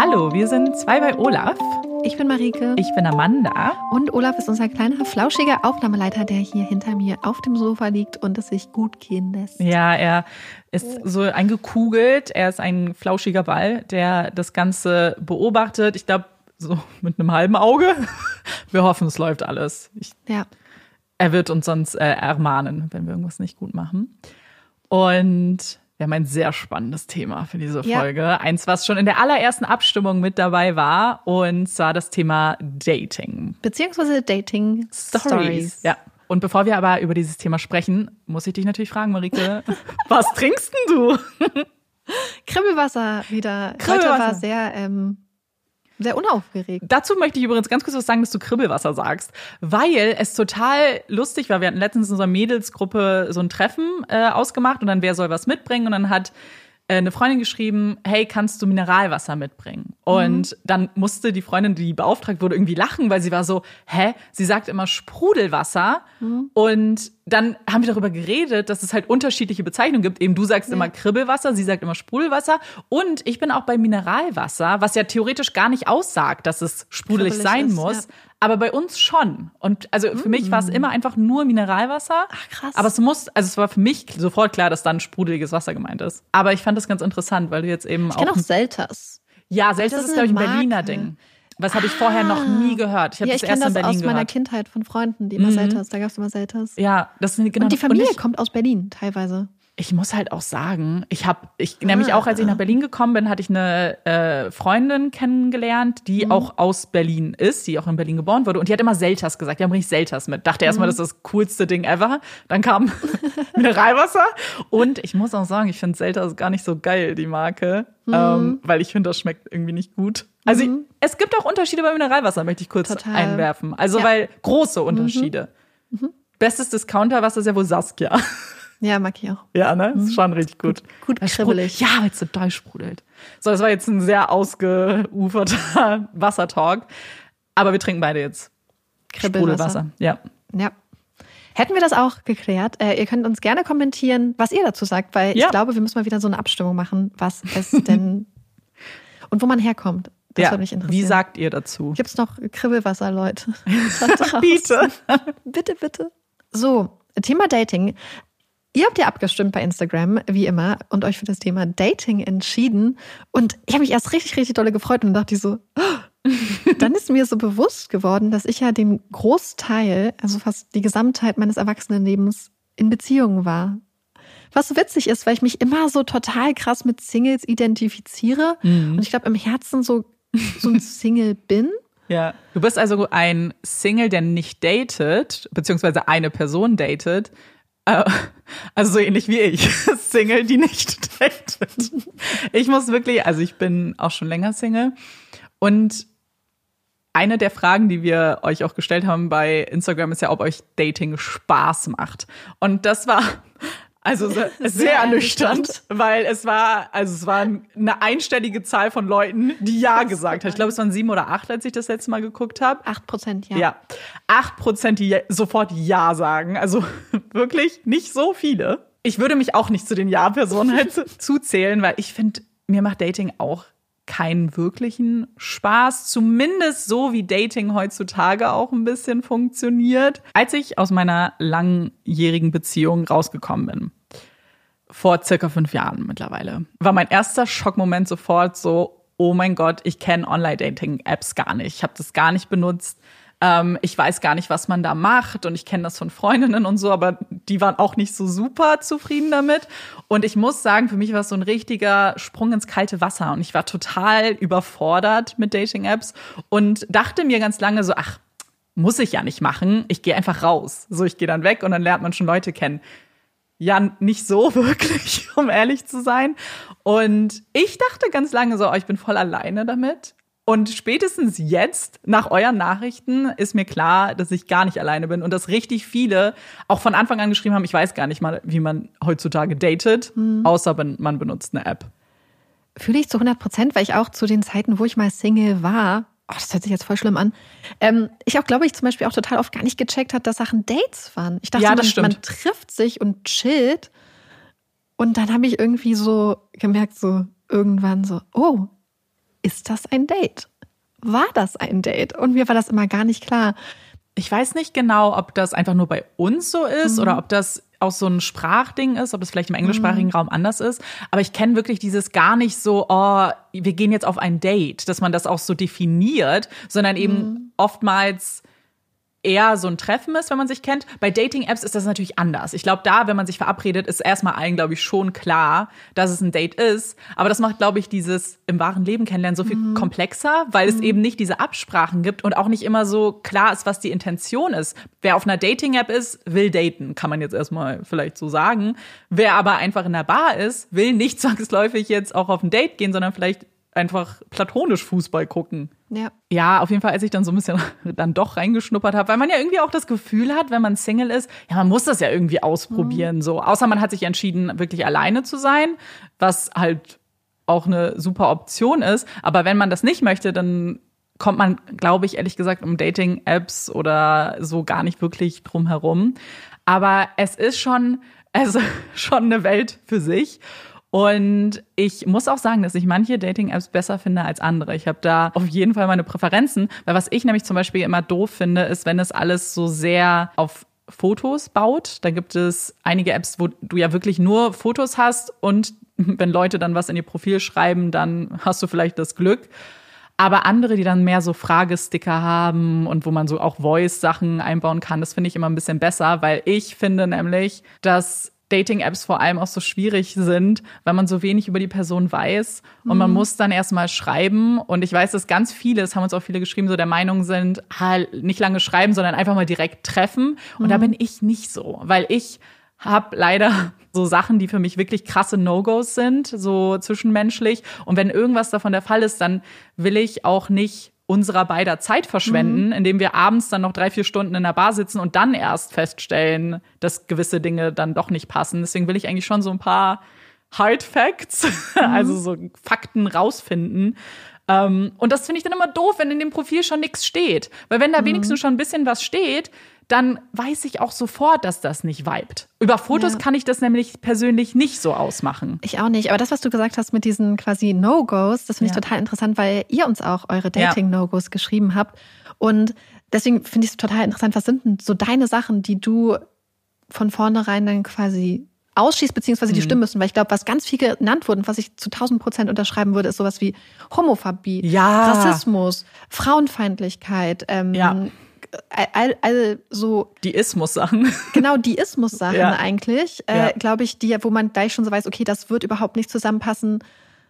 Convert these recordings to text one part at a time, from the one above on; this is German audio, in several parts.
Hallo, wir sind zwei bei Olaf. Ich bin Marike. Ich bin Amanda. Und Olaf ist unser kleiner, flauschiger Aufnahmeleiter, der hier hinter mir auf dem Sofa liegt und es sich gut gehen lässt. Ja, er ist so eingekugelt. Er ist ein flauschiger Ball, der das Ganze beobachtet. Ich glaube, so mit einem halben Auge. Wir hoffen, es läuft alles. Ich, Ja. er wird uns sonst äh, ermahnen, wenn wir irgendwas nicht gut machen. Und wir haben ein sehr spannendes Thema für diese Ja. Folge. Eins, was schon in der allerersten Abstimmung mit dabei war. Und zwar das Thema Dating. Beziehungsweise Dating Stories. Ja. Und bevor wir aber über dieses Thema sprechen, muss ich dich natürlich fragen, Marike, was trinkst denn du? Kribbelwasser wieder. Heute Kribbelwasser. war sehr, ähm, sehr unaufgeregt. Dazu möchte ich übrigens ganz kurz was sagen, dass du Kribbelwasser sagst, weil es total lustig war. Wir hatten letztens in unserer Mädelsgruppe so ein Treffen äh, ausgemacht und dann wer soll was mitbringen und dann hat eine Freundin geschrieben, hey, kannst du Mineralwasser mitbringen? Und dann musste die Freundin, die beauftragt wurde, irgendwie lachen, weil sie war so, hä? Sie sagt immer Sprudelwasser. Und dann haben wir darüber geredet, dass es halt unterschiedliche Bezeichnungen gibt. Eben du sagst immer Kribbelwasser, sie sagt immer Sprudelwasser. Und ich bin auch bei Mineralwasser, was ja theoretisch gar nicht aussagt, dass es sprudelig Kribbelig sein ist, muss. ja. Aber bei uns schon. Und also für mich war es immer einfach nur Mineralwasser. Ach, krass. Aber es muss, also es war für mich sofort klar, dass dann sprudeliges Wasser gemeint ist. Aber ich fand das ganz interessant, weil du jetzt eben Ich kenne auch. auch Selters. ja, das das ist ist, glaube ich, ein eine Berliner Marke. Ding. Was habe ich vorher noch nie gehört. Ich habe Ja, das ich erst kenne in das Berlin aus meiner gehört. Kindheit von Freunden, die immer Selters. Da gab es immer Selters. Ja, das sind genau. Und die Familie ich, kommt aus Berlin teilweise. Ich muss halt auch sagen, ich habe, ich nämlich auch, als ich nach Berlin gekommen bin, hatte ich eine äh, Freundin kennengelernt, die Mhm. auch aus Berlin ist, die auch in Berlin geboren wurde. Und die hat immer Selters gesagt. Die haben richtig Selters mit. Dachte erstmal, Mhm. das ist das coolste Ding ever. Dann kam Mineralwasser. Und ich muss auch sagen, ich finde Selters gar nicht so geil, die Marke. Mhm. Ähm, weil ich finde, das schmeckt irgendwie nicht gut. Also es gibt auch Unterschiede bei Mineralwasser, möchte ich kurz Total. einwerfen. Also Ja. Mhm. weil große Unterschiede. Bestes Discounterwasser ist ja wohl Saskia. Ja, mag ich auch. Ja, ne? Ist schon richtig gut. gut Das kribbelig. Ja, weil es so doll sprudelt. So, das war jetzt ein sehr ausgeuferter Wassertalk. Aber wir trinken beide jetzt Kribbelwasser. Sprudelwasser. Ja. Ja. Hätten wir das auch geklärt? Äh, ihr könnt uns gerne kommentieren, was ihr dazu sagt, weil Ja. ich glaube, wir müssen mal wieder so eine Abstimmung machen, was es denn und wo man herkommt. Das ja. würde mich interessieren. Wie sagt ihr dazu? Gibt's noch Kribbelwasser, Leute? Bitte. bitte, bitte. So, Thema Dating. Ihr habt ja abgestimmt bei Instagram, wie immer, und euch für das Thema Dating entschieden. Und ich habe mich erst richtig, richtig dolle gefreut und dachte ich so, oh. dann ist mir so bewusst geworden, dass ich ja den Großteil, also fast die Gesamtheit meines Erwachsenenlebens in Beziehungen war. Was so witzig ist, weil ich mich immer so total krass mit Singles identifiziere und ich glaube im Herzen so, so ein Single bin. Ja. Du bist also ein Single, der nicht datet, beziehungsweise eine Person datet. Äh, Also so ähnlich wie ich. Single, die nicht datet. Ich muss wirklich, also ich bin auch schon länger Single. Und eine der Fragen, die wir euch auch gestellt haben bei Instagram, ist ja, ob euch Dating Spaß macht. Und das war also sehr, sehr ernüchternd, weil es war, also es war eine einstellige Zahl von Leuten, die Ja gesagt haben. Ich glaube, es waren sieben oder acht, als ich das letzte Mal geguckt habe. Acht Prozent, ja. Ja. Acht Prozent, die sofort Ja sagen. Also wirklich nicht so viele. Ich würde mich auch nicht zu den Ja-Personen halt zu- zuzählen, weil ich finde, mir macht Dating auch keinen wirklichen Spaß. Zumindest so, wie Dating heutzutage auch ein bisschen funktioniert. Als ich aus meiner langjährigen Beziehung rausgekommen bin, vor circa fünf Jahren mittlerweile, war mein erster Schockmoment sofort so, oh mein Gott, ich kenne Online-Dating-Apps gar nicht. Ich habe das gar nicht benutzt. Ähm, ich weiß gar nicht, was man da macht und ich kenne das von Freundinnen und so, aber die waren auch nicht so super zufrieden damit. Und ich muss sagen, für mich war es so ein richtiger Sprung ins kalte Wasser und ich war total überfordert mit Dating-Apps und dachte mir ganz lange so, ach, muss ich ja nicht machen. Ich gehe einfach raus. So, ich gehe dann weg und dann lernt man schon Leute kennen. Ja, nicht so wirklich, um ehrlich zu sein. Und ich dachte ganz lange so, oh, ich bin voll alleine damit. Und spätestens jetzt, nach euren Nachrichten, ist mir klar, dass ich gar nicht alleine bin und dass richtig viele auch von Anfang an geschrieben haben, ich weiß gar nicht mal, wie man heutzutage datet, außer ben- man benutzt eine App. Fühle ich zu 100 Prozent, weil ich auch zu den Zeiten, wo ich mal Single war, oh, das hört sich jetzt voll schlimm an, ähm, ich auch, glaube ich, zum Beispiel auch total oft gar nicht gecheckt hat, dass Sachen Dates waren. Ich dachte, Ja, man, man trifft sich und chillt. Und dann habe ich irgendwie so gemerkt, so irgendwann so, oh, ist das ein Date? War das ein Date? Und mir war das immer gar nicht klar. Ich weiß nicht genau, ob das einfach nur bei uns so ist mhm. oder ob das auch so ein Sprachding ist, ob das vielleicht im englischsprachigen mhm. Raum anders ist. Aber ich kenne wirklich dieses gar nicht so, oh, wir gehen jetzt auf ein Date, dass man das auch so definiert, sondern eben mhm. oftmals eher so ein Treffen ist, wenn man sich kennt. Bei Dating-Apps ist das natürlich anders. Ich glaube, da, wenn man sich verabredet, ist erstmal allen, glaube ich, schon klar, dass es ein Date ist. Aber das macht, glaube ich, dieses im wahren Leben kennenlernen so viel mhm. komplexer, weil mhm. es eben nicht diese Absprachen gibt und auch nicht immer so klar ist, was die Intention ist. Wer auf einer Dating-App ist, will daten, kann man jetzt erstmal vielleicht so sagen. Wer aber einfach in der Bar ist, will nicht zwangsläufig jetzt auch auf ein Date gehen, sondern vielleicht einfach platonisch Fußball gucken. Ja. Ja, auf jeden Fall, als ich dann so ein bisschen dann doch reingeschnuppert habe, weil man ja irgendwie auch das Gefühl hat, wenn man Single ist, ja, man muss das ja irgendwie ausprobieren, mhm. so. Außer man hat sich entschieden, wirklich alleine zu sein, was halt auch eine super Option ist. Aber wenn man das nicht möchte, dann kommt man, glaube ich, ehrlich gesagt, um Dating-Apps oder so gar nicht wirklich drum herum. Aber es ist schon, also schon eine Welt für sich. Und ich muss auch sagen, dass ich manche Dating-Apps besser finde als andere. Ich habe da auf jeden Fall meine Präferenzen, weil was ich nämlich zum Beispiel immer doof finde, ist, wenn es alles so sehr auf Fotos baut. Da gibt es einige Apps, wo du ja wirklich nur Fotos hast und wenn Leute dann was in ihr Profil schreiben, dann hast du vielleicht das Glück. Aber andere, die dann mehr so Fragesticker haben und wo man so auch Voice-Sachen einbauen kann, das finde ich immer ein bisschen besser, weil ich finde nämlich, dass Dating-Apps vor allem auch so schwierig sind, weil man so wenig über die Person weiß und mhm. man muss dann erstmal schreiben. Und ich weiß, dass ganz viele, es haben uns auch viele geschrieben, so der Meinung sind, halt nicht lange schreiben, sondern einfach mal direkt treffen. Und mhm. da bin ich nicht so, weil ich habe leider so Sachen, die für mich wirklich krasse No-Gos sind, so zwischenmenschlich. Und wenn irgendwas davon der Fall ist, dann will ich auch nicht unserer beider Zeit verschwenden, mhm. indem wir abends dann noch drei, vier Stunden in der Bar sitzen und dann erst feststellen, dass gewisse Dinge dann doch nicht passen. Deswegen will ich eigentlich schon so ein paar Hard Facts, mhm. also so Fakten rausfinden. Ähm, und das finde ich dann immer doof, wenn in dem Profil schon nichts steht. Weil wenn da mhm. wenigstens schon ein bisschen was steht, dann weiß ich auch sofort, dass das nicht vibet. Über Fotos ja. kann ich das nämlich persönlich nicht so ausmachen. Ich auch nicht. Aber das, was du gesagt hast mit diesen quasi No-Gos, das finde ich ja. total interessant, weil ihr uns auch eure Dating-No-Gos geschrieben habt. Und deswegen finde ich es total interessant, was sind denn so deine Sachen, die du von vornherein dann quasi ausschließt, beziehungsweise die mhm. stimmen müssen. Weil ich glaube, was ganz viel genannt wurde, was ich zu 1000 Prozent unterschreiben würde, ist sowas wie Homophobie, ja. Rassismus, Frauenfeindlichkeit, ähm, ja all, all so die Ismus-Sachen. Genau, die Ismus-Sachen ja. eigentlich, äh, ja. glaube ich, die, wo man gleich schon so weiß, okay, das wird überhaupt nicht zusammenpassen.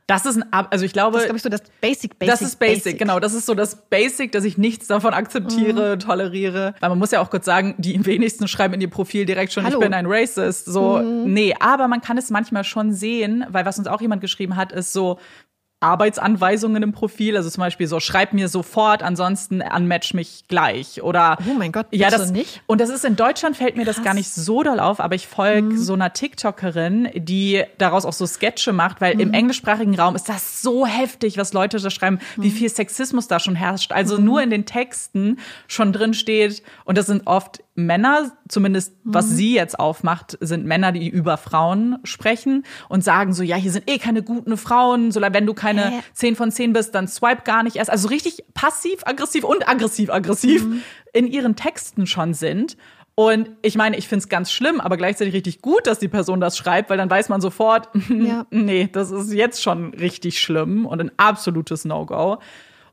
Das ist ein, also ich glaube, das ist, glaube ich, so das Basic, Basic. Das ist Basic, Basic, genau. Das ist so das Basic, dass ich nichts davon akzeptiere, mhm. toleriere. Weil man muss ja auch kurz sagen, die wenigsten schreiben in ihr Profil direkt schon, Hallo. ich bin ein Racist. So, mhm. nee, aber man kann es manchmal schon sehen, weil was uns auch jemand geschrieben hat, ist so, Arbeitsanweisungen im Profil, also zum Beispiel so, schreib mir sofort, ansonsten unmatch mich gleich. Oder Oh mein Gott, ja, das nicht. Und das ist in Deutschland fällt mir Krass. das gar nicht so doll auf, aber ich folge mhm. so einer TikTokerin, die daraus auch so Sketche macht, weil mhm. im englischsprachigen Raum ist das so heftig, was Leute da schreiben, mhm. wie viel Sexismus da schon herrscht. Also mhm. nur in den Texten schon drin steht, und das sind oft Männer, zumindest was mhm. sie jetzt aufmacht, sind Männer, die über Frauen sprechen und sagen so, ja, hier sind eh keine guten Frauen, solange wenn du keine Hä? 10 von 10 bist, dann swipe gar nicht erst. Also richtig passiv, aggressiv und aggressiv, aggressiv mhm. in ihren Texten schon sind. Und ich meine, ich finde es ganz schlimm, aber gleichzeitig richtig gut, dass die Person das schreibt, weil dann weiß man sofort, ja. nee, das ist jetzt schon richtig schlimm und ein absolutes No-Go.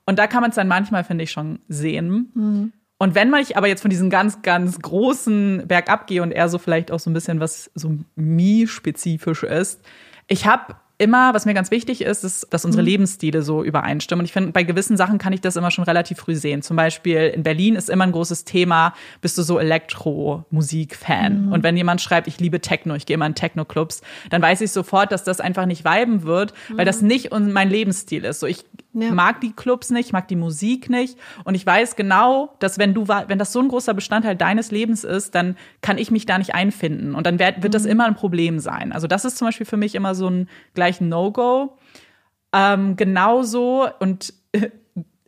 Und da kann man es dann manchmal, finde ich, schon sehen. Mhm. Und wenn man ich aber jetzt von diesen ganz, ganz großen Bergab gehe und eher so vielleicht auch so ein bisschen was so mi-spezifisch ist, ich habe immer, was mir ganz wichtig ist, ist, dass unsere mhm. Lebensstile so übereinstimmen. Und ich finde, bei gewissen Sachen kann ich das immer schon relativ früh sehen. Zum Beispiel in Berlin ist immer ein großes Thema, bist du so Elektro-Musik-Fan? Mhm. Und wenn jemand schreibt, ich liebe Techno, ich gehe immer in Techno-Clubs, dann weiß ich sofort, dass das einfach nicht viben wird, mhm. weil das mhm. nicht mein Lebensstil ist. So, ich ja. mag die Clubs nicht, mag die Musik nicht. Und ich weiß genau, dass wenn du, wenn das so ein großer Bestandteil deines Lebens ist, dann kann ich mich da nicht einfinden. Und dann wird, wird das mhm. immer ein Problem sein. Also das ist zum Beispiel für mich immer so ein gleich No-Go. Ähm, genauso und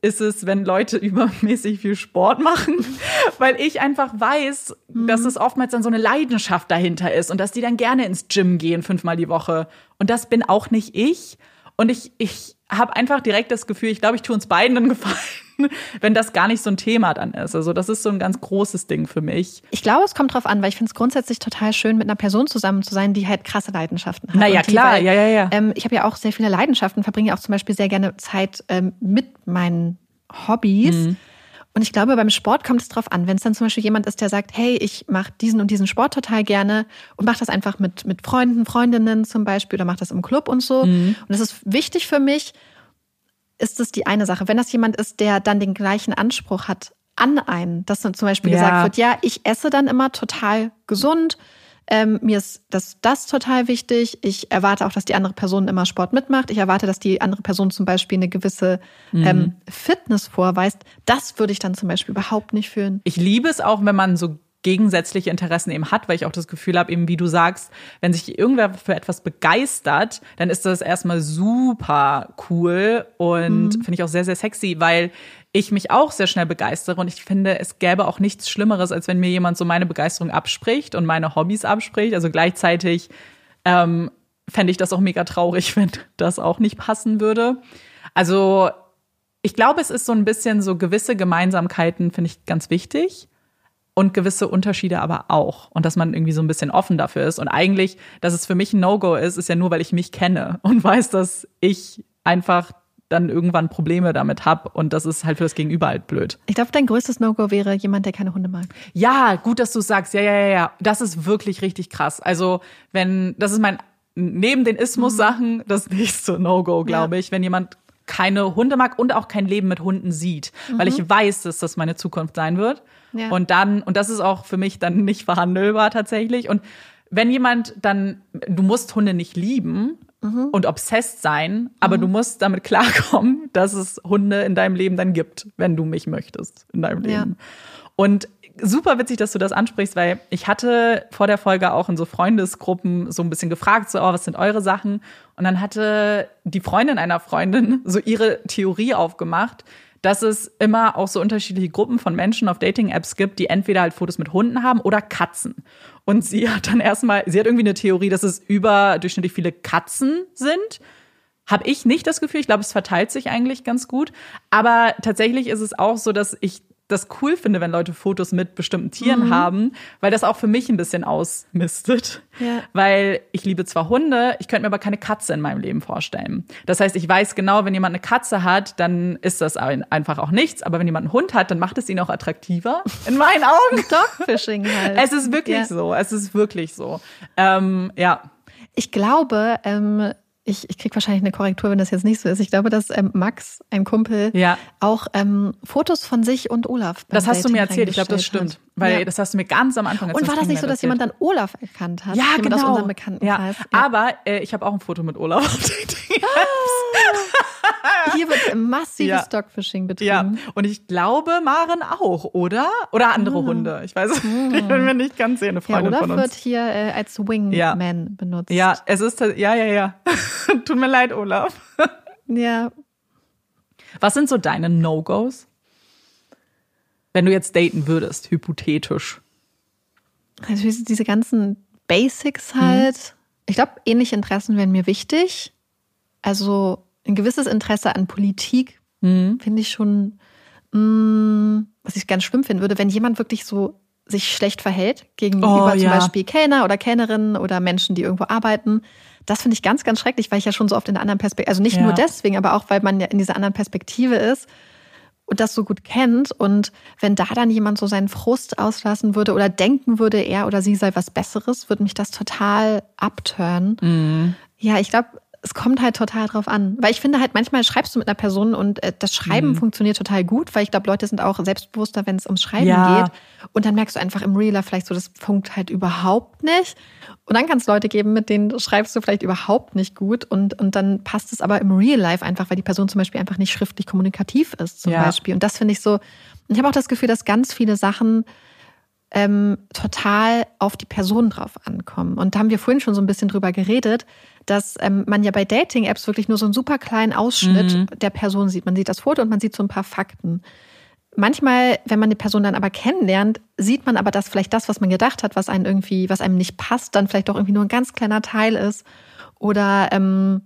ist es, wenn Leute übermäßig viel Sport machen, weil ich einfach weiß, mhm. dass es oftmals dann so eine Leidenschaft dahinter ist und dass die dann gerne ins Gym gehen fünfmal die Woche. Und das bin auch nicht ich. Und ich, ich habe einfach direkt das Gefühl, ich glaube, ich tue uns beiden einen Gefallen, wenn das gar nicht so ein Thema dann ist. Also das ist so ein ganz großes Ding für mich. Ich glaube, es kommt drauf an, weil ich finde es grundsätzlich total schön, mit einer Person zusammen zu sein, die halt krasse Leidenschaften hat. Naja, die, klar, weil, ja, ja, ja. Ähm, ich habe ja auch sehr viele Leidenschaften, verbringe auch zum Beispiel sehr gerne Zeit ähm, mit meinen Hobbys. Mhm. Und ich glaube, beim Sport kommt es drauf an. Wenn es dann zum Beispiel jemand ist, der sagt, hey, ich mache diesen und diesen Sport total gerne und mache das einfach mit, mit Freunden, Freundinnen zum Beispiel oder mache das im Club und so. Mhm. Und das ist wichtig für mich, ist das die eine Sache. Wenn das jemand ist, der dann den gleichen Anspruch hat an einen, dass dann zum Beispiel Ja. gesagt wird, ja, ich esse dann immer total gesund, ähm, mir ist das, das total wichtig. Ich erwarte auch, dass die andere Person immer Sport mitmacht. Ich erwarte, dass die andere Person zum Beispiel eine gewisse ähm, Fitness vorweist. Das würde ich dann zum Beispiel überhaupt nicht fühlen. Ich liebe es auch, wenn man so gegensätzliche Interessen eben hat, weil ich auch das Gefühl habe, eben wie du sagst, wenn sich irgendwer für etwas begeistert, dann ist das erstmal super cool und finde ich auch sehr, sehr sexy, weil ich mich auch sehr schnell begeistere und ich finde, es gäbe auch nichts Schlimmeres, als wenn mir jemand so meine Begeisterung abspricht und meine Hobbys abspricht. Also gleichzeitig ähm, fände ich das auch mega traurig, wenn das auch nicht passen würde. Also ich glaube, es ist so ein bisschen so gewisse Gemeinsamkeiten, finde ich ganz wichtig. Und gewisse Unterschiede aber auch. Und dass man irgendwie so ein bisschen offen dafür ist. Und eigentlich, dass es für mich ein No-Go ist, ist ja nur, weil ich mich kenne und weiß, dass ich einfach dann irgendwann Probleme damit habe. Und das ist halt für das Gegenüber halt blöd. Ich glaube, dein größtes No-Go wäre jemand, der keine Hunde mag. Ja, gut, dass du sagst. Ja, ja, ja, ja. Das ist wirklich richtig krass. Also, wenn, das ist mein, neben den Ismus-Sachen, das nächste No-Go, glaube ich, wenn jemand keine Hunde mag und auch kein Leben mit Hunden sieht. Weil ich weiß, dass das meine Zukunft sein wird. Ja. Und dann, und das ist auch für mich dann nicht verhandelbar tatsächlich. Und wenn jemand dann, du musst Hunde nicht lieben und obsessed sein, aber du musst damit klarkommen, dass es Hunde in deinem Leben dann gibt, wenn du mich möchtest in deinem Ja. Leben. Und super witzig, dass du das ansprichst, weil ich hatte vor der Folge auch in so Freundesgruppen so ein bisschen gefragt, so, oh, was sind eure Sachen? Und dann hatte die Freundin einer Freundin so ihre Theorie aufgemacht, dass es immer auch so unterschiedliche Gruppen von Menschen auf Dating-Apps gibt, die entweder halt Fotos mit Hunden haben oder Katzen. Und sie hat dann erstmal, sie hat irgendwie eine Theorie, dass es überdurchschnittlich viele Katzen sind. Habe ich nicht das Gefühl. Ich glaube, es verteilt sich eigentlich ganz gut. Aber tatsächlich ist es auch so, dass ich das cool finde, wenn Leute Fotos mit bestimmten Tieren haben, weil das auch für mich ein bisschen ausmistet. Ja. Weil ich liebe zwar Hunde, ich könnte mir aber keine Katze in meinem Leben vorstellen. Das heißt, ich weiß genau, wenn jemand eine Katze hat, dann ist das ein- einfach auch nichts. Aber wenn jemand einen Hund hat, dann macht es ihn auch attraktiver. In meinen Augen. Dogfishing halt. Es ist wirklich Ja. so. Es ist wirklich so. Ähm, ja. Ich glaube, ähm, ich, ich kriege wahrscheinlich eine Korrektur, wenn das jetzt nicht so ist. Ich glaube, dass ähm, Max, ein Kumpel, Ja. auch ähm, Fotos von sich und Olaf. Das hast du mir Dating erzählt. Ich glaube, das stimmt. hat. Weil ja. das hast du mir ganz am Anfang Und war das nicht so, dass jemand dann Olaf erkannt hat? ja, jemand genau. aus unserem Bekanntenkreis. Ja. Aber äh, ich habe auch ein Foto mit Olaf auf Dating. Hier wird massives Ja. Dogfishing betrieben. Ja, und ich glaube, Maren auch, oder? Oder andere Hunde. Ich weiß es nicht. Ich bin mir nicht ganz sicher, eine Ja, Freundin Olaf von wird uns. hier äh, als Wingman Ja. benutzt. Ja, es ist, ja, ja, ja. Tut mir leid, Olaf. ja. Was sind so deine No-Gos? Wenn du jetzt daten würdest, hypothetisch. Also diese- ganzen Basics Mhm. halt. Ich glaube, ähnliche Interessen wären mir wichtig. Also ein gewisses Interesse an Politik Mhm. finde ich schon, mh, was ich ganz schlimm finden würde, wenn jemand wirklich so sich schlecht verhält gegenüber Oh, zum ja. Beispiel Kellner oder Kellnerinnen oder Menschen, die irgendwo arbeiten. Das finde ich ganz, ganz schrecklich, weil ich ja schon so oft in einer anderen Perspektive, also nicht Ja. nur deswegen, aber auch, weil man ja in dieser anderen Perspektive ist und das so gut kennt. Und wenn da dann jemand so seinen Frust auslassen würde oder denken würde, er oder sie sei was Besseres, würde mich das total abtören. Mhm. Ja, ich glaube, es kommt halt total drauf an. Weil ich finde halt, manchmal schreibst du mit einer Person und äh, das Schreiben Mhm. funktioniert total gut, weil ich glaube, Leute sind auch selbstbewusster, wenn es ums Schreiben Ja. geht. Und dann merkst du einfach im Real Life vielleicht so, das funkt halt überhaupt nicht. Und dann kann es Leute geben, mit denen schreibst du vielleicht überhaupt nicht gut und, und dann passt es aber im Real Life einfach, weil die Person zum Beispiel einfach nicht schriftlich kommunikativ ist, zum Ja. Beispiel. Und das finde ich so, und ich habe auch das Gefühl, dass ganz viele Sachen ähm, total auf die Person drauf ankommen. Und da haben wir vorhin schon so ein bisschen drüber geredet, dass ähm, man ja bei Dating-Apps wirklich nur so einen super kleinen Ausschnitt der Person sieht. Man sieht das Foto und man sieht so ein paar Fakten. Manchmal, wenn man die Person dann aber kennenlernt, sieht man aber, dass vielleicht das, was man gedacht hat, was einem irgendwie, was einem nicht passt, dann vielleicht doch irgendwie nur ein ganz kleiner Teil ist. Oder ähm,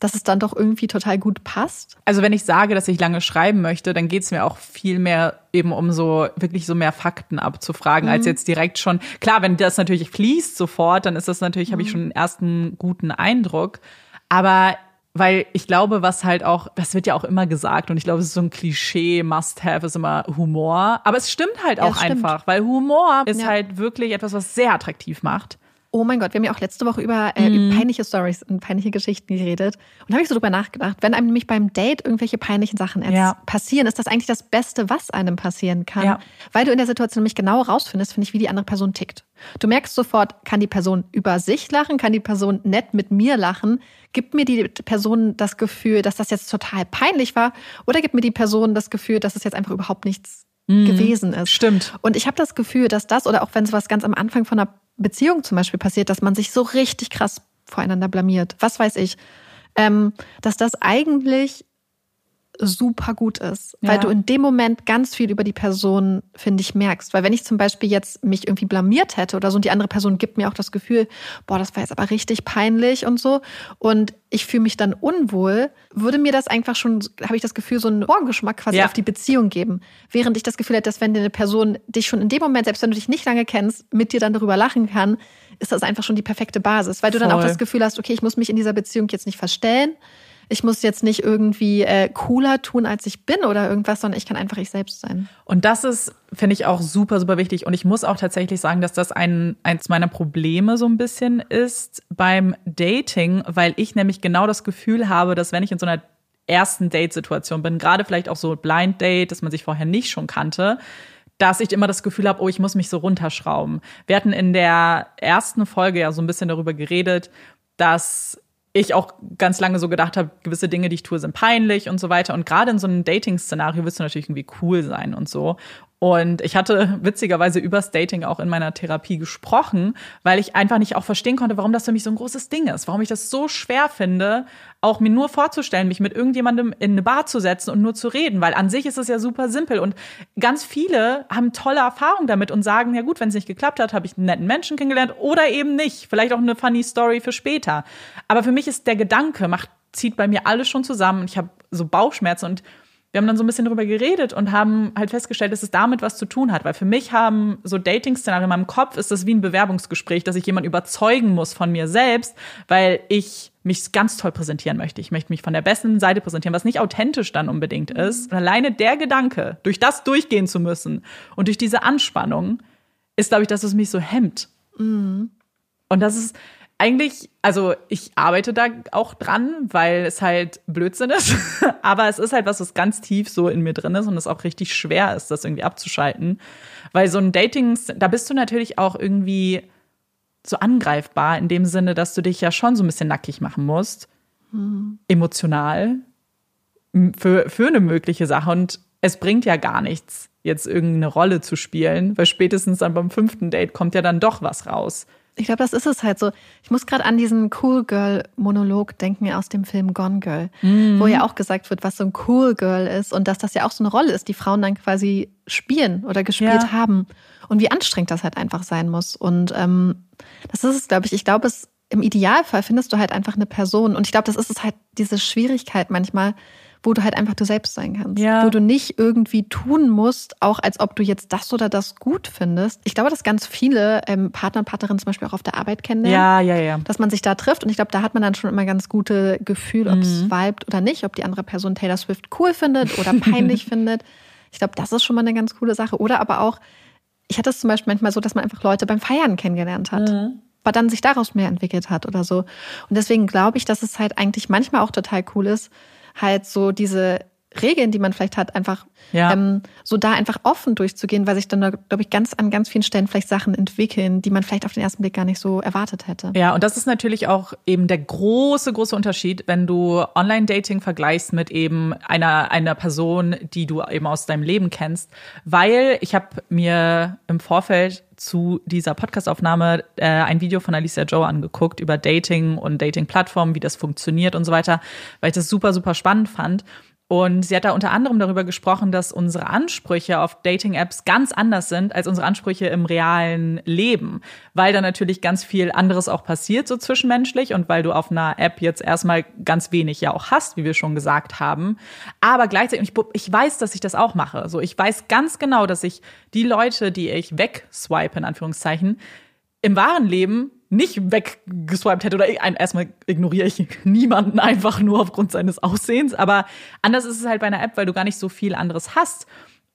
dass es dann doch irgendwie total gut passt? Also wenn ich sage, dass ich lange schreiben möchte, dann geht es mir auch viel mehr eben um so wirklich so mehr Fakten abzufragen, mhm. als jetzt direkt schon. Klar, wenn das natürlich fließt sofort, dann ist das natürlich, mhm. habe ich schon einen ersten guten Eindruck. Aber weil ich glaube, was halt auch, das wird ja auch immer gesagt und ich glaube, es ist so ein Klischee, Must-Have ist immer Humor. Aber es stimmt halt auch ja, einfach, weil Humor ist ja. halt wirklich etwas, was sehr attraktiv macht. Oh mein Gott, wir haben ja auch letzte Woche über, äh, mhm. über peinliche Stories und peinliche Geschichten geredet. Und da habe ich so drüber nachgedacht, wenn einem nämlich beim Date irgendwelche peinlichen Sachen ja. passieren, ist das eigentlich das Beste, was einem passieren kann. Ja. Weil du in der Situation nämlich genau rausfindest, finde ich, wie die andere Person tickt. Du merkst sofort, kann die Person über sich lachen, kann die Person nett mit mir lachen, gibt mir die Person das Gefühl, dass das jetzt total peinlich war, oder gibt mir die Person das Gefühl, dass es jetzt einfach überhaupt nichts mhm. gewesen ist. Stimmt. Und ich habe das Gefühl, dass das, oder auch wenn es was ganz am Anfang von einer Beziehung zum Beispiel passiert, dass man sich so richtig krass voreinander blamiert. Was weiß ich. Ähm, dass das eigentlich super gut ist, ja. weil du in dem Moment ganz viel über die Person, finde ich, merkst. Weil wenn ich zum Beispiel jetzt mich irgendwie blamiert hätte oder so und die andere Person gibt mir auch das Gefühl, boah, das war jetzt aber richtig peinlich und so und ich fühle mich dann unwohl, würde mir das einfach schon, habe ich das Gefühl, so einen Vorgeschmack quasi ja. auf die Beziehung geben. Während ich das Gefühl hätte, dass wenn eine Person dich schon in dem Moment, selbst wenn du dich nicht lange kennst, mit dir dann darüber lachen kann, ist das einfach schon die perfekte Basis, weil du Voll. dann auch das Gefühl hast, okay, ich muss mich in dieser Beziehung jetzt nicht verstellen ich muss jetzt nicht irgendwie äh, cooler tun, als ich bin oder irgendwas, sondern ich kann einfach ich selbst sein. Und das ist, finde ich, auch super, super wichtig. Und ich muss auch tatsächlich sagen, dass das ein, eins meiner Probleme so ein bisschen ist beim Dating, weil ich nämlich genau das Gefühl habe, dass wenn ich in so einer ersten Date-Situation bin, gerade vielleicht auch so Blind Date, dass man sich vorher nicht schon kannte, dass ich immer das Gefühl habe, oh, ich muss mich so runterschrauben. Wir hatten in der ersten Folge ja so ein bisschen darüber geredet, dass ich auch ganz lange so gedacht habe, gewisse Dinge, die ich tue, sind peinlich und so weiter. Und gerade in so einem Dating-Szenario willst du natürlich irgendwie cool sein und so. Und ich hatte witzigerweise übers Dating auch in meiner Therapie gesprochen, weil ich einfach nicht auch verstehen konnte, warum das für mich so ein großes Ding ist, warum ich das so schwer finde, auch mir nur vorzustellen, mich mit irgendjemandem in eine Bar zu setzen und nur zu reden, weil an sich ist es ja super simpel und ganz viele haben tolle Erfahrungen damit und sagen, ja gut, wenn es nicht geklappt hat, habe ich einen netten Menschen kennengelernt oder eben nicht, vielleicht auch eine funny Story für später. Aber für mich ist der Gedanke, macht zieht bei mir alles schon zusammen. Ich habe so Bauchschmerzen und wir haben dann so ein bisschen darüber geredet und haben halt festgestellt, dass es damit was zu tun hat. Weil für mich haben so Dating-Szenarien in meinem Kopf ist das wie ein Bewerbungsgespräch, dass ich jemanden überzeugen muss von mir selbst, weil ich mich ganz toll präsentieren möchte. Ich möchte mich von der besten Seite präsentieren, was nicht authentisch dann unbedingt mhm. ist. Und alleine der Gedanke, durch das durchgehen zu müssen und durch diese Anspannung, ist, glaube ich, dass es mich so hemmt. Mhm. Und das ist, eigentlich, also ich arbeite da auch dran, weil es halt Blödsinn ist. Aber es ist halt was, was ganz tief so in mir drin ist und es auch richtig schwer ist, das irgendwie abzuschalten. Weil so ein Dating, da bist du natürlich auch irgendwie so angreifbar in dem Sinne, dass du dich ja schon so ein bisschen nackig machen musst. Mhm. Emotional. Für, für eine mögliche Sache. Und es bringt ja gar nichts, jetzt irgendeine Rolle zu spielen, weil spätestens dann beim fünften Date kommt ja dann doch was raus. Ich glaube, das ist es halt so. Ich muss gerade an diesen Cool Girl Monolog denken aus dem Film Gone Girl, mhm. wo ja auch gesagt wird, was so ein Cool Girl ist und dass das ja auch so eine Rolle ist, die Frauen dann quasi spielen oder gespielt ja. haben und wie anstrengend das halt einfach sein muss. Und ähm, das ist es, glaube ich. Ich glaube, es im Idealfall findest du halt einfach eine Person und ich glaube, das ist es halt diese Schwierigkeit manchmal wo du halt einfach du selbst sein kannst. Ja. Wo du nicht irgendwie tun musst, auch als ob du jetzt das oder das gut findest. Ich glaube, dass ganz viele ähm, Partner und Partnerinnen zum Beispiel auch auf der Arbeit kennenlernen. Ja, ja, ja. Dass man sich da trifft und ich glaube, da hat man dann schon immer ganz gute Gefühl, ob es mhm. vibet oder nicht, ob die andere Person Taylor Swift cool findet oder peinlich findet. Ich glaube, das ist schon mal eine ganz coole Sache. Oder aber auch, ich hatte es zum Beispiel manchmal so, dass man einfach Leute beim Feiern kennengelernt hat. Mhm aber dann sich daraus mehr entwickelt hat oder so. Und deswegen glaube ich, dass es halt eigentlich manchmal auch total cool ist, halt so diese Regeln, die man vielleicht hat, einfach ja. ähm, so da einfach offen durchzugehen, weil sich dann, glaube ich, ganz an ganz vielen Stellen vielleicht Sachen entwickeln, die man vielleicht auf den ersten Blick gar nicht so erwartet hätte. Ja, und das ist natürlich auch eben der große, große Unterschied, wenn du Online-Dating vergleichst mit eben einer, einer Person, die du eben aus deinem Leben kennst. Weil ich habe mir im Vorfeld zu dieser Podcastaufnahme äh, ein Video von Alicia Joe angeguckt über Dating und Dating-Plattformen, wie das funktioniert und so weiter, weil ich das super, super spannend fand. Und sie hat da unter anderem darüber gesprochen, dass unsere Ansprüche auf Dating-Apps ganz anders sind als unsere Ansprüche im realen Leben, weil da natürlich ganz viel anderes auch passiert, so zwischenmenschlich, und weil du auf einer App jetzt erstmal ganz wenig ja auch hast, wie wir schon gesagt haben. Aber gleichzeitig, ich, ich weiß, dass ich das auch mache. So, ich weiß ganz genau, dass ich die Leute, die ich wegswipe, in Anführungszeichen, im wahren Leben nicht weggeswiped hätte oder erstmal ignoriere ich niemanden einfach nur aufgrund seines Aussehens, aber anders ist es halt bei einer App, weil du gar nicht so viel anderes hast.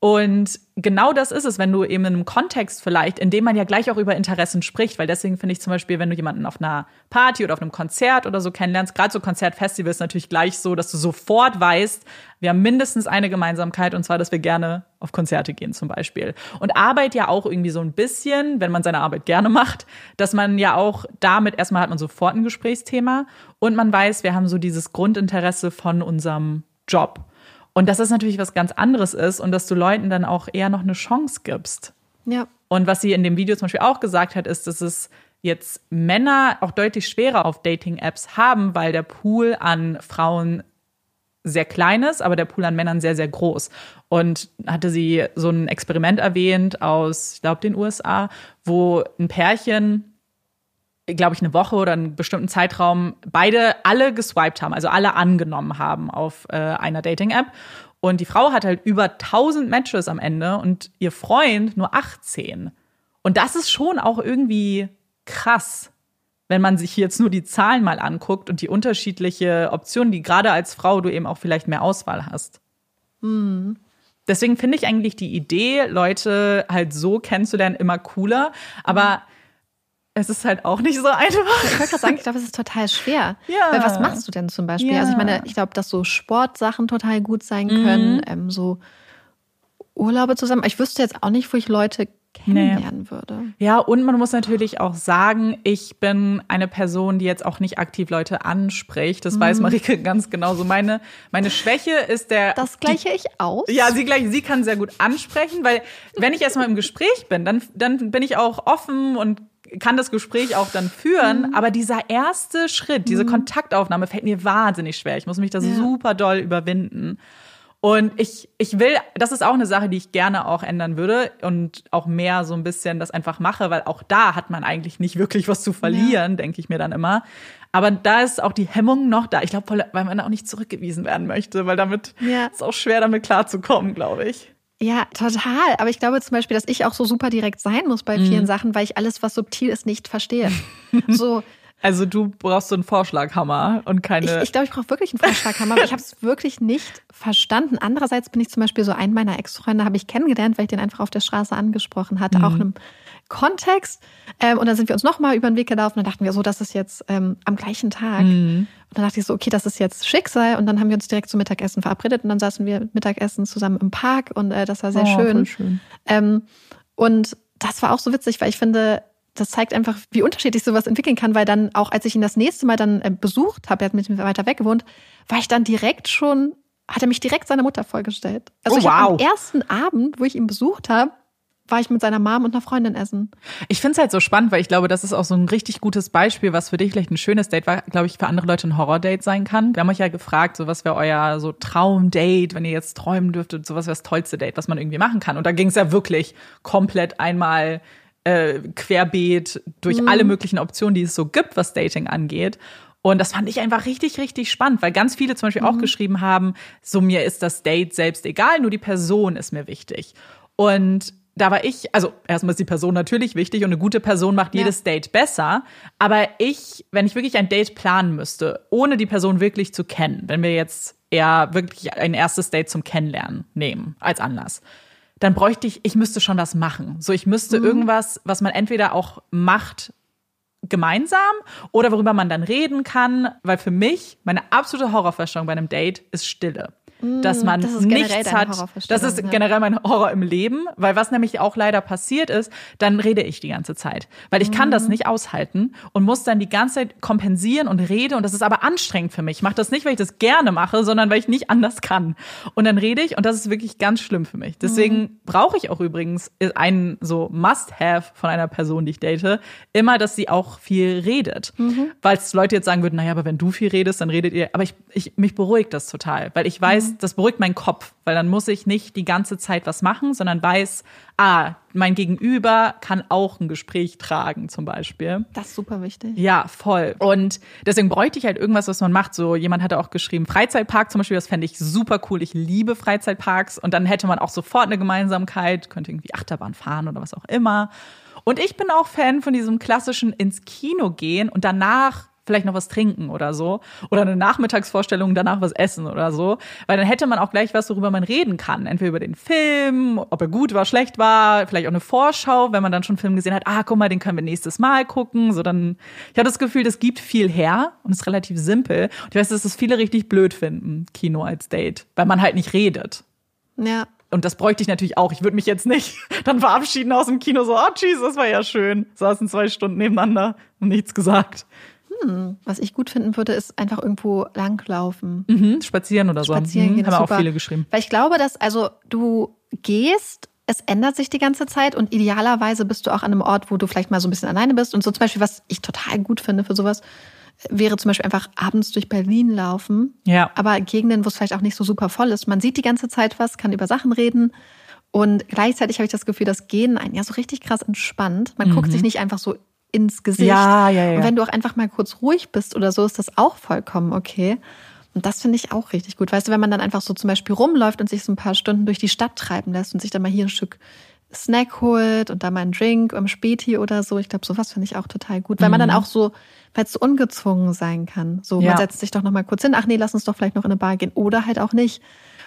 Und genau das ist es, wenn du eben in einem Kontext vielleicht, in dem man ja gleich auch über Interessen spricht, weil deswegen finde ich zum Beispiel, wenn du jemanden auf einer Party oder auf einem Konzert oder so kennenlernst, gerade so Konzertfestivals natürlich gleich so, dass du sofort weißt, wir haben mindestens eine Gemeinsamkeit und zwar, dass wir gerne auf Konzerte gehen zum Beispiel. Und Arbeit ja auch irgendwie so ein bisschen, wenn man seine Arbeit gerne macht, dass man ja auch damit erstmal hat man sofort ein Gesprächsthema und man weiß, wir haben so dieses Grundinteresse von unserem Job. Und dass das natürlich was ganz anderes ist und dass du Leuten dann auch eher noch eine Chance gibst. Ja. Und was sie in dem Video zum Beispiel auch gesagt hat, ist, dass es jetzt Männer auch deutlich schwerer auf Dating-Apps haben, weil der Pool an Frauen sehr klein ist, aber der Pool an Männern sehr, sehr groß. Und hatte sie so ein Experiment erwähnt aus, ich glaube, den USA, wo ein Pärchen glaube ich, eine Woche oder einen bestimmten Zeitraum beide alle geswiped haben, also alle angenommen haben auf äh, einer Dating-App. Und die Frau hat halt über 1000 Matches am Ende und ihr Freund nur 18. Und das ist schon auch irgendwie krass, wenn man sich jetzt nur die Zahlen mal anguckt und die unterschiedliche Optionen, die gerade als Frau du eben auch vielleicht mehr Auswahl hast. Mhm. Deswegen finde ich eigentlich die Idee, Leute halt so kennenzulernen, immer cooler. Aber es ist halt auch nicht so einfach. Ich wollte gerade sagen, ich glaube, es ist total schwer. Ja. Weil was machst du denn zum Beispiel? Ja. Also ich meine, ich glaube, dass so Sportsachen total gut sein können, Mhm. ähm, so Urlaube zusammen. Ich wüsste jetzt auch nicht, wo ich Leute kennenlernen würde. Ja, und man muss natürlich auch sagen, ich bin eine Person, die jetzt auch nicht aktiv Leute anspricht. Das weiß Marike ganz genau. So meine, meine Schwäche ist der. Das gleiche ich aus. Ja, sie gleich, sie kann sehr gut ansprechen, weil wenn ich erstmal im Gespräch bin, dann, dann bin ich auch offen und kann das Gespräch auch dann führen. Aber dieser erste Schritt, diese Kontaktaufnahme fällt mir wahnsinnig schwer. Ich muss mich da Ja. super doll überwinden. Und ich, ich will, das ist auch eine Sache, die ich gerne auch ändern würde und auch mehr so ein bisschen das einfach mache, weil auch da hat man eigentlich nicht wirklich was zu verlieren, denke ich mir dann immer. Aber da ist auch die Hemmung noch da. Ich glaube, weil man auch nicht zurückgewiesen werden möchte, weil damit Ja. ist auch schwer, damit klarzukommen, glaube ich. Ja, total. Aber ich glaube zum Beispiel, dass ich auch so super direkt sein muss bei Mhm. vielen Sachen, weil ich alles, was subtil ist, nicht verstehe. so, Also du brauchst so einen Vorschlaghammer und ich, keine. ich glaube, ich brauche wirklich einen Vorschlaghammer, aber ich habe es wirklich nicht verstanden. Andererseits bin ich zum Beispiel so einen meiner Ex-Freunde habe ich kennengelernt, weil ich den einfach auf der Straße angesprochen hatte, Mhm. auch in einem Kontext. Ähm, und dann sind wir uns nochmal über den Weg gelaufen und dann dachten wir so, das ist jetzt ähm, am gleichen Tag. Mhm. Und dann dachte ich so, okay, das ist jetzt Schicksal. Und dann haben wir uns direkt zum Mittagessen verabredet und dann saßen wir Mittagessen zusammen im Park und äh, das war sehr Oh, schön. schön. Ähm, und das war auch so witzig, weil ich finde, das zeigt einfach, wie unterschiedlich sowas entwickeln kann, weil dann auch, als ich ihn das nächste Mal dann äh, besucht habe, er hat mit mir weiter weg gewohnt, war ich dann direkt schon, hat er mich direkt seiner Mutter vorgestellt. Also Oh, ich wow. am ersten Abend, wo ich ihn besucht habe, war ich mit seiner Mom und einer Freundin essen. Ich finde es halt so spannend, weil ich glaube, das ist auch so ein richtig gutes Beispiel, was für dich vielleicht ein schönes Date war, glaube ich, für andere Leute ein Horror-Date sein kann. Wir haben euch ja gefragt, so was wäre euer so Traum-Date, wenn ihr jetzt träumen dürftet, so was wäre das tollste Date, was man irgendwie machen kann. Und da ging es ja wirklich komplett einmal äh, querbeet durch alle möglichen Optionen, die es so gibt, was Dating angeht. Und das fand ich einfach richtig, richtig spannend, weil ganz viele zum Beispiel auch geschrieben haben, so mir ist das Date selbst egal, nur die Person ist mir wichtig. Und da war ich, also erstmal ist die Person natürlich wichtig und eine gute Person macht Ja. jedes Date besser. Aber ich, wenn ich wirklich ein Date planen müsste, ohne die Person wirklich zu kennen, wenn wir jetzt eher wirklich ein erstes Date zum Kennenlernen nehmen als Anlass, dann bräuchte ich, ich müsste schon was machen. So, ich müsste irgendwas, was man entweder auch macht, gemeinsam oder worüber man dann reden kann, weil für mich meine absolute Horrorvorstellung bei einem Date ist Stille. Dass man Mm, das ist generell nichts hat. Das ist generell mein Horror im Leben, weil was nämlich auch leider passiert ist, dann rede ich die ganze Zeit. Weil ich kann Mhm. das nicht aushalten und muss dann die ganze Zeit kompensieren und rede und das ist aber anstrengend für mich. Ich mache das nicht, weil ich das gerne mache, sondern weil ich nicht anders kann. Und dann rede ich und das ist wirklich ganz schlimm für mich. Deswegen Mhm. brauche ich auch übrigens einen so Must-Have von einer Person, die ich date, immer, dass sie auch viel redet. Mhm. Weil es Leute jetzt sagen würden, naja, aber wenn du viel redest, dann redet ihr. Aber ich, ich, mich beruhigt das total, weil ich weiß, weiß, das beruhigt meinen Kopf, weil dann muss ich nicht die ganze Zeit was machen, sondern weiß, ah, mein Gegenüber kann auch ein Gespräch tragen, zum Beispiel. Das ist super wichtig. Ja, voll. Und deswegen bräuchte ich halt irgendwas, was man macht. So, jemand hatte auch geschrieben, Freizeitpark zum Beispiel, das fände ich super cool. Ich liebe Freizeitparks. Und dann hätte man auch sofort eine Gemeinsamkeit, könnte irgendwie Achterbahn fahren oder was auch immer. Und ich bin auch Fan von diesem klassischen ins Kino gehen und danach vielleicht noch was trinken oder so. Oder eine Nachmittagsvorstellung, danach was essen oder so. Weil dann hätte man auch gleich was, worüber man reden kann. Entweder über den Film, ob er gut war, schlecht war, vielleicht auch eine Vorschau, wenn man dann schon einen Film gesehen hat, ah, guck mal, den können wir nächstes Mal gucken. So dann, ich habe das Gefühl, das gibt viel her und ist relativ simpel. Und ich weiß, dass das viele richtig blöd finden, Kino als Date, weil man halt nicht redet. Ja. Und das bräuchte ich natürlich auch. Ich würde mich jetzt nicht dann verabschieden aus dem Kino, so, oh, tschüss, das war ja schön. Saßen zwei Stunden nebeneinander und nichts gesagt. Hm, was ich gut finden würde, ist einfach irgendwo langlaufen. Mhm, spazieren oder so. Spazieren gehen mhm, haben auch super. viele geschrieben. Weil ich glaube, dass, also du gehst, es ändert sich die ganze Zeit und idealerweise bist du auch an einem Ort, wo du vielleicht mal so ein bisschen alleine bist. Und so zum Beispiel, was ich total gut finde für sowas, wäre zum Beispiel einfach abends durch Berlin laufen. Ja. Aber Gegenden, wo es vielleicht auch nicht so super voll ist. Man sieht die ganze Zeit was, kann über Sachen reden. Und gleichzeitig habe ich das Gefühl, dass Gehen einen ja so richtig krass entspannt. Man guckt sich nicht einfach so ins Gesicht. Mhm. Ja, ja, ja. Und wenn du auch einfach mal kurz ruhig bist oder so, ist das auch vollkommen okay. Und das finde ich auch richtig gut. Weißt du, wenn man dann einfach so zum Beispiel rumläuft und sich so ein paar Stunden durch die Stadt treiben lässt und sich dann mal hier ein Stück Snack holt und da mal einen Drink am Späti oder so. Ich glaube, sowas finde ich auch total gut. Weil man dann auch so, weil es so ungezwungen sein kann. So, Ja. man setzt sich doch noch mal kurz hin. Ach nee, lass uns doch vielleicht noch in eine Bar gehen. Oder halt auch nicht.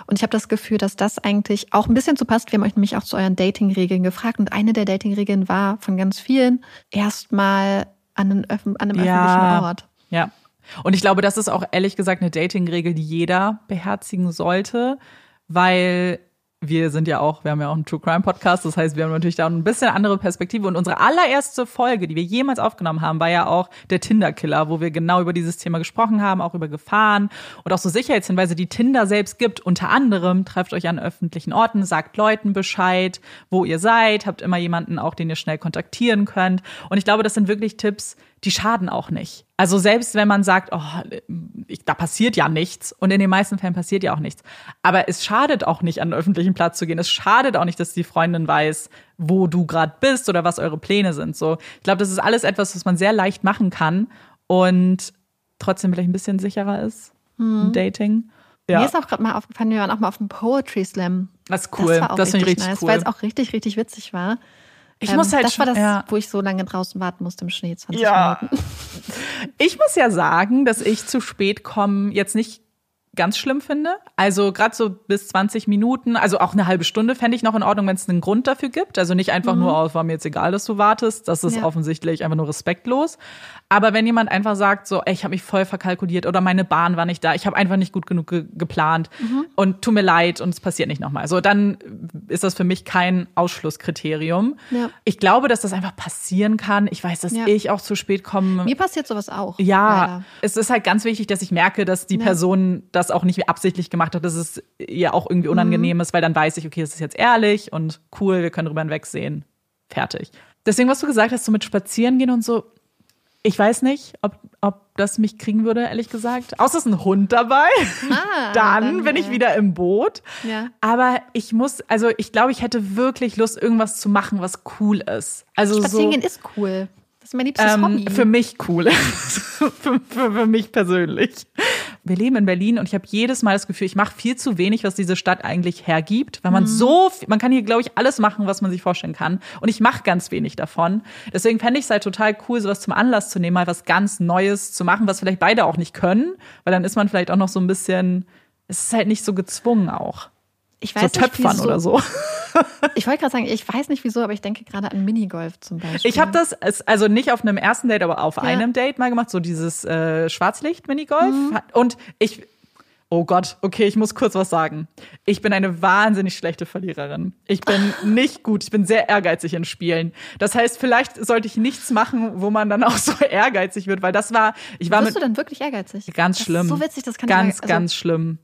Und ich habe das Gefühl, dass das eigentlich auch ein bisschen zu passt. Wir haben euch nämlich auch zu euren Dating-Regeln gefragt. Und eine der Dating-Regeln war von ganz vielen erstmal an, einen öff- an einem Ja. öffentlichen Ort. Ja. Und ich glaube, das ist auch ehrlich gesagt eine Dating-Regel, die jeder beherzigen sollte, weil wir sind ja auch, wir haben ja auch einen True Crime Podcast, das heißt, wir haben natürlich da ein bisschen andere Perspektive. Und unsere allererste Folge, die wir jemals aufgenommen haben, war ja auch der Tinder-Killer, wo wir genau über dieses Thema gesprochen haben, auch über Gefahren und auch so Sicherheitshinweise, die Tinder selbst gibt. Unter anderem trefft euch an öffentlichen Orten, sagt Leuten Bescheid, wo ihr seid, habt immer jemanden auch, den ihr schnell kontaktieren könnt. Und ich glaube, das sind wirklich Tipps, die schaden auch nicht. Also selbst wenn man sagt, oh, ich, da passiert ja nichts und in den meisten Fällen passiert ja auch nichts. Aber es schadet auch nicht, an einen öffentlichen Platz zu gehen. Es schadet auch nicht, dass die Freundin weiß, wo du gerade bist oder was eure Pläne sind. So, ich glaube, das ist alles etwas, was man sehr leicht machen kann und trotzdem vielleicht ein bisschen sicherer ist im Dating. Ja, Mir ist auch gerade mal aufgefallen, wir waren auch mal auf dem Poetry Slam. das ist cool. Das war auch Das, finde ich richtig richtig nice, cool. weil es auch richtig, richtig witzig war. Ich Ähm, muss halt das war das, ja. wo ich so lange draußen warten musste im Schnee, 20 Ja. Minuten. Ich muss ja sagen, dass ich zu spät kommen jetzt nicht ganz schlimm finde. Also gerade so bis 20 Minuten, also auch eine halbe Stunde fände ich noch in Ordnung, wenn es einen Grund dafür gibt. Also nicht einfach nur, oh, war mir jetzt egal, dass du wartest. Das ist Ja. offensichtlich einfach nur respektlos. Aber wenn jemand einfach sagt, so, ey, ich habe mich voll verkalkuliert oder meine Bahn war nicht da, ich habe einfach nicht gut genug ge geplant und tut mir leid und es passiert nicht nochmal. So, dann ist das für mich kein Ausschlusskriterium. Ja. Ich glaube, dass das einfach passieren kann. Ich weiß, dass Ja. ich auch zu spät komme. Mir passiert sowas auch. Ja, leider. es ist halt ganz wichtig, dass ich merke, dass die. Person das auch nicht absichtlich gemacht hat, dass es ihr auch irgendwie unangenehm ist, weil dann weiß ich, okay, es ist jetzt ehrlich und cool, wir können drüber hinwegsehen. Fertig. Deswegen, was du gesagt hast, so mit Spazieren gehen und so, ich weiß nicht, ob, ob das mich kriegen würde, ehrlich gesagt. Außer es ist ein Hund dabei. Ah, dann, bin ich äh, wieder im Boot. Ja. Aber ich muss, also ich glaube, ich hätte wirklich Lust, irgendwas zu machen, was cool ist. Also Spazieren so, gehen ist cool. Das ist mein liebstes ähm, Hobby. für mich cool. für, für, für mich persönlich. Wir leben in Berlin und ich habe jedes Mal das Gefühl, ich mache viel zu wenig, was diese Stadt eigentlich hergibt, weil man Mhm. so, viel- man kann hier, glaube ich, alles machen, was man sich vorstellen kann. Und ich mache ganz wenig davon. Deswegen fände ich es halt total cool, sowas zum Anlass zu nehmen, mal was ganz Neues zu machen, was vielleicht beide auch nicht können, weil dann ist man vielleicht auch noch so ein bisschen, es ist halt nicht so gezwungen auch. Ich So weiß nicht, Töpfern wieso. oder so. Ich wollte gerade sagen, ich weiß nicht wieso, aber ich denke gerade an Minigolf zum Beispiel. Ich habe das, also nicht auf einem ersten Date, aber auf einem Date mal gemacht, so dieses äh, Schwarzlicht-Minigolf. Mhm. Und ich, oh Gott, okay, ich muss kurz was sagen. Ich bin eine wahnsinnig schlechte Verliererin. Ich bin nicht gut, ich bin sehr ehrgeizig in Spielen. Das heißt, vielleicht sollte ich nichts machen, wo man dann auch so ehrgeizig wird, weil das war, ich war Bist mit du denn wirklich ehrgeizig? ganz das schlimm. So witzig, das kann ganz, ich mal, also, ganz schlimm.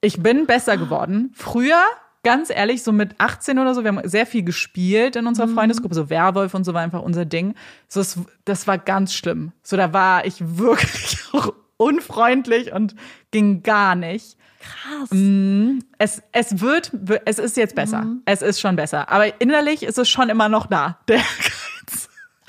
Ich bin besser geworden. Früher, ganz ehrlich, so mit 18 oder so, wir haben sehr viel gespielt in Mhm. unserer Freundesgruppe, so Werwolf und so war einfach unser Ding. So, das, das war ganz schlimm. So, da war ich wirklich unfreundlich und ging gar nicht. Krass. Es, es wird, es ist jetzt besser. Es ist schon besser. Aber innerlich ist es schon immer noch da. Der.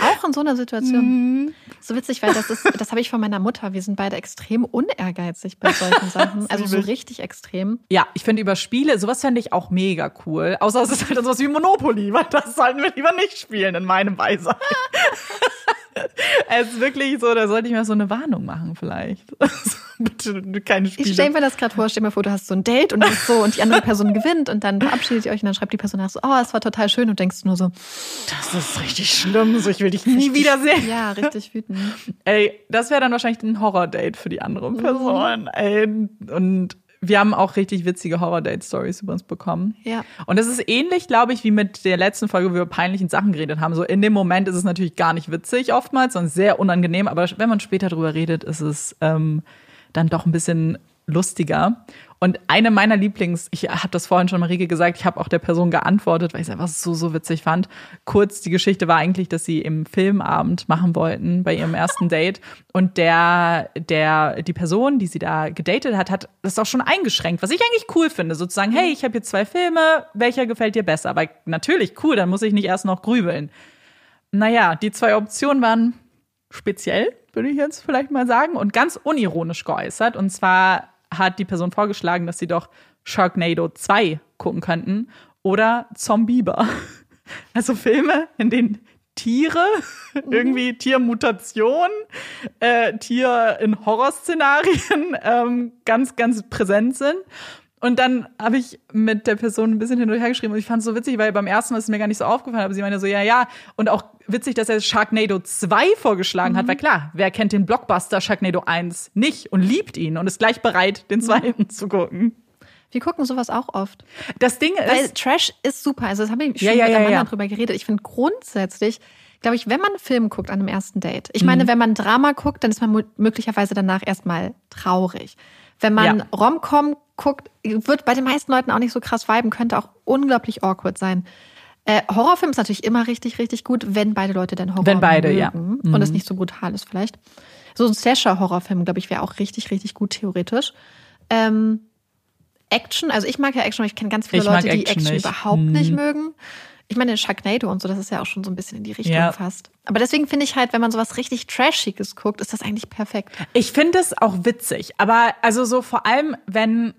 Auch in so einer Situation. So witzig, weil das ist, das habe ich von meiner Mutter. Wir sind beide extrem unehrgeizig bei solchen Sachen. Also so richtig extrem. Ja, ich finde über Spiele, sowas fände ich auch mega cool. Außer es ist halt sowas wie Monopoly, weil das sollten wir lieber nicht spielen in meinem Beisein. es ist wirklich so, da sollte ich mir so eine Warnung machen vielleicht. Bitte keine Spiele. Ich stelle mir das gerade vor, stell mir vor, du hast so ein Date und das so und die andere Person gewinnt und dann verabschiedet ihr euch und dann schreibt die Person nach so, oh, es war total schön und denkst nur so, das ist richtig schlimm, so ich will dich nie wiedersehen. ja, richtig wütend. Ey, das wäre dann wahrscheinlich ein Horror-Date für die andere Person. Ey, und wir haben auch richtig witzige Horror-Date-Stories über uns bekommen. Ja. Und das ist ähnlich, glaube ich, wie mit der letzten Folge, wo wir über peinlichen Sachen geredet haben. So in dem Moment ist es natürlich gar nicht witzig oftmals, sondern sehr unangenehm. Aber wenn man später drüber redet, ist es ähm, dann doch ein bisschen lustiger. Und eine meiner Lieblings, ich habe das vorhin schon Marike gesagt, ich habe auch der Person geantwortet, weil ich es einfach so, so witzig fand. Kurz, die Geschichte war eigentlich, dass sie im Filmabend machen wollten bei ihrem ersten Date. Und der, der, die Person, die sie da gedatet hat, hat das auch schon eingeschränkt, was ich eigentlich cool finde. Sozusagen, hey, ich habe hier zwei Filme, welcher gefällt dir besser? Aber natürlich, cool, dann muss ich nicht erst noch grübeln. Naja, die zwei Optionen waren speziell, würde ich jetzt vielleicht mal sagen, und ganz unironisch geäußert. Und zwar hat die Person vorgeschlagen, dass sie doch Sharknado 2 gucken könnten oder Zombieber. Also Filme, in denen Tiere, irgendwie Tiermutation, äh, Tier in Horrorszenarien ähm, ganz, ganz präsent sind. Und dann habe ich mit der Person ein bisschen hin und her geschrieben und ich fand es so witzig, weil beim ersten Mal ist es mir gar nicht so aufgefallen, aber sie meinte so, ja, ja. Und auch witzig, dass er Sharknado 2 vorgeschlagen hat, weil klar, wer kennt den Blockbuster Sharknado 1 nicht und liebt ihn und ist gleich bereit, den zweiten zu gucken. Wir gucken sowas auch oft. Das Ding Weil ist, Trash ist super. Also, das habe ich schon Ja, ja, mit ja, einem ja. Mann drüber geredet. Ich finde grundsätzlich, glaube ich, wenn man einen Film guckt an einem ersten Date, ich Mhm. meine, wenn man Drama guckt, dann ist man möglicherweise danach erstmal traurig. Wenn man Ja. Rom-Com guckt, wird bei den meisten Leuten auch nicht so krass viben, könnte auch unglaublich awkward sein. Äh, Horrorfilm ist natürlich immer richtig, richtig gut, wenn beide Leute dann Horror Wenn beide, mögen ja. Mhm. und es nicht so brutal ist vielleicht. So ein Slasher-Horrorfilm, glaube ich, wäre auch richtig, richtig gut theoretisch. Ähm, Action, also ich mag ja Action, aber ich kenne ganz viele Ich Leute, die Action Action nicht. überhaupt Mhm. nicht mögen. Ich meine, Sharknado und so, das ist ja auch schon so ein bisschen in die Richtung Ja. fast. Aber deswegen finde ich halt, wenn man sowas richtig Trashiges guckt, ist das eigentlich perfekt. ich finde es auch witzig, aber also so vor allem, wenn,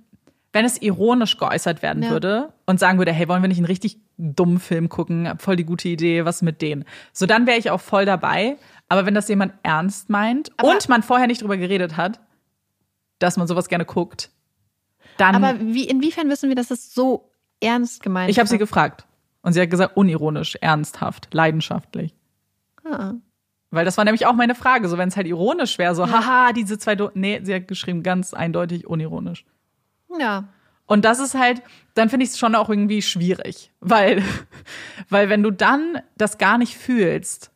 wenn es ironisch geäußert werden Ja. würde und sagen würde, hey, wollen wir nicht einen richtig dummen Film gucken? Voll die gute Idee, was mit denen? So, dann wäre ich auch voll dabei. Aber wenn das jemand ernst meint Aber- und man vorher nicht drüber geredet hat, dass man sowas gerne guckt, dann. Aber wie, inwiefern wissen wir, dass es so ernst gemeint ich habe sie gefragt. Und sie hat gesagt, unironisch, ernsthaft, leidenschaftlich. Ah. Weil das war nämlich auch meine Frage, so wenn es halt ironisch wäre, so, haha, diese zwei, Do nee, sie hat geschrieben, ganz eindeutig unironisch. Ja. Und das ist halt, dann finde ich es schon auch irgendwie schwierig, weil, weil wenn du dann das gar nicht fühlst,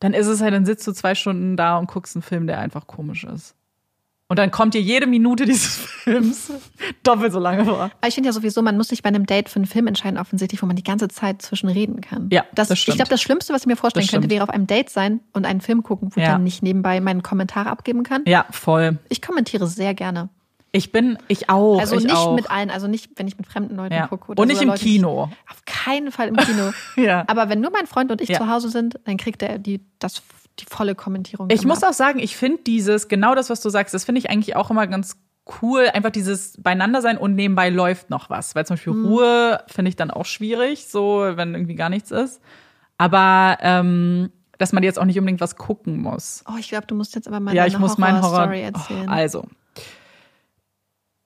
dann ist es halt, dann sitzt du zwei Stunden da und guckst einen Film, der einfach komisch ist. Und dann kommt dir jede Minute dieses Films doppelt so lange vor. Aber ich finde ja sowieso, man muss sich bei einem Date für einen Film entscheiden, offensichtlich, wo man die ganze Zeit zwischen reden kann. Ja, das, das Ich stimmt. glaube, das Schlimmste, was ich mir vorstellen könnte, wäre auf einem Date sein und einen Film gucken, wo ich Ja. dann nicht nebenbei meinen Kommentar abgeben kann. Ja, voll. Ich kommentiere sehr gerne. Ich bin, ich auch. Also ich nicht auch. mit allen, also nicht, wenn ich mit fremden Leuten Ja. gucke. Oder Und nicht im Leute, ich- Kino. Auf keinen Fall im Kino. Ja. Aber wenn nur mein Freund und ich Ja. zu Hause sind, dann kriegt er die, das, die volle Kommentierung. Ich immer muss auch sagen, ich finde dieses, genau das, was du sagst, das finde ich eigentlich auch immer ganz cool. Einfach dieses beieinander sein und nebenbei läuft noch was. Weil zum Beispiel Mhm. Ruhe finde ich dann auch schwierig, so wenn irgendwie gar nichts ist. Aber ähm, dass man jetzt auch nicht unbedingt was gucken muss. Oh, ich glaube, du musst jetzt aber mal ja, ich muss meinen Horror. Horror-Story erzählen. Oh, also.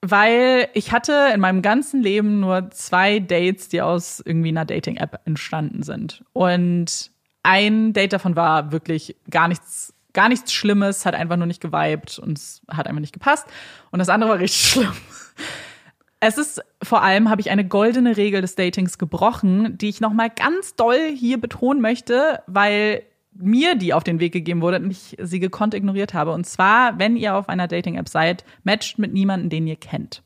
Weil ich hatte in meinem ganzen Leben nur zwei Dates, die aus irgendwie einer Dating-App entstanden sind. Und ein Date davon war wirklich gar nichts, gar nichts Schlimmes, hat einfach nur nicht geweibt und es hat einfach nicht gepasst. Und das andere war richtig schlimm. Es ist vor allem habe ich eine goldene Regel des Datings gebrochen, die ich noch mal ganz doll hier betonen möchte, weil mir die auf den Weg gegeben wurde und ich sie gekonnt ignoriert habe. Und zwar, wenn ihr auf einer Dating-App seid, matcht mit niemandem, den ihr kennt.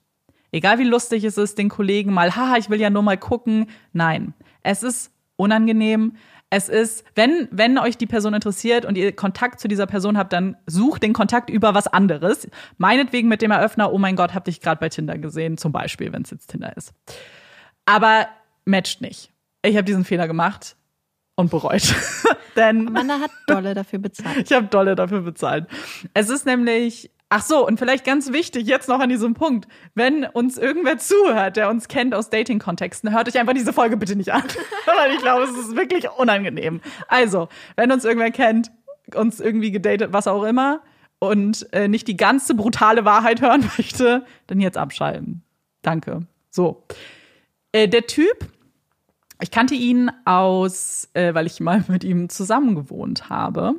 Egal wie lustig es ist, den Kollegen mal, haha, ich will ja nur mal gucken. Nein, es ist unangenehm. Es ist, wenn, wenn euch die Person interessiert und ihr Kontakt zu dieser Person habt, dann sucht den Kontakt über was anderes. Meinetwegen mit dem Eröffner, oh mein Gott, hab dich gerade bei Tinder gesehen, zum Beispiel, wenn es jetzt Tinder ist. Aber matcht nicht. Ich habe diesen Fehler gemacht und bereut. Denn Amanda hat dolle dafür bezahlt. ich habe dolle dafür bezahlt. Es ist nämlich, ach so, und vielleicht ganz wichtig jetzt noch an diesem Punkt, wenn uns irgendwer zuhört, der uns kennt aus Dating-Kontexten, hört euch einfach diese Folge bitte nicht an. Weil ich glaube, es ist wirklich unangenehm. Also, wenn uns irgendwer kennt, uns irgendwie gedatet, was auch immer, und äh, nicht die ganze brutale Wahrheit hören möchte, dann jetzt abschalten. Danke. So. Äh, der Typ, ich kannte ihn aus, äh, weil ich mal mit ihm zusammen gewohnt habe.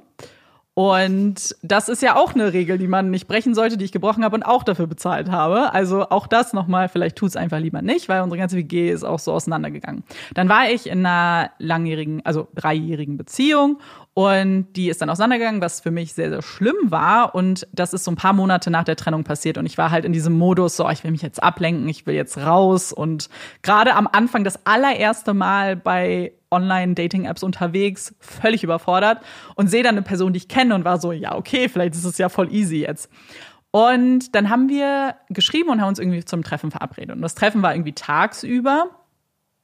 Und das ist ja auch eine Regel, die man nicht brechen sollte, die ich gebrochen habe und auch dafür bezahlt habe. Also auch das nochmal, vielleicht tut es einfach lieber nicht, weil unsere ganze WG ist auch so auseinandergegangen. Dann war ich in einer langjährigen, also dreijährigen Beziehung und die ist dann auseinandergegangen, was für mich sehr, sehr schlimm war. Und das ist so ein paar Monate nach der Trennung passiert. Und ich war halt in diesem Modus, so, ich will mich jetzt ablenken, ich will jetzt raus. Und gerade am Anfang das allererste Mal bei Online-Dating-Apps unterwegs, völlig überfordert und sehe dann eine Person, die ich kenne und war so, ja, okay, vielleicht ist es ja voll easy jetzt. Und dann haben wir geschrieben und haben uns irgendwie zum Treffen verabredet. Und das Treffen war irgendwie tagsüber.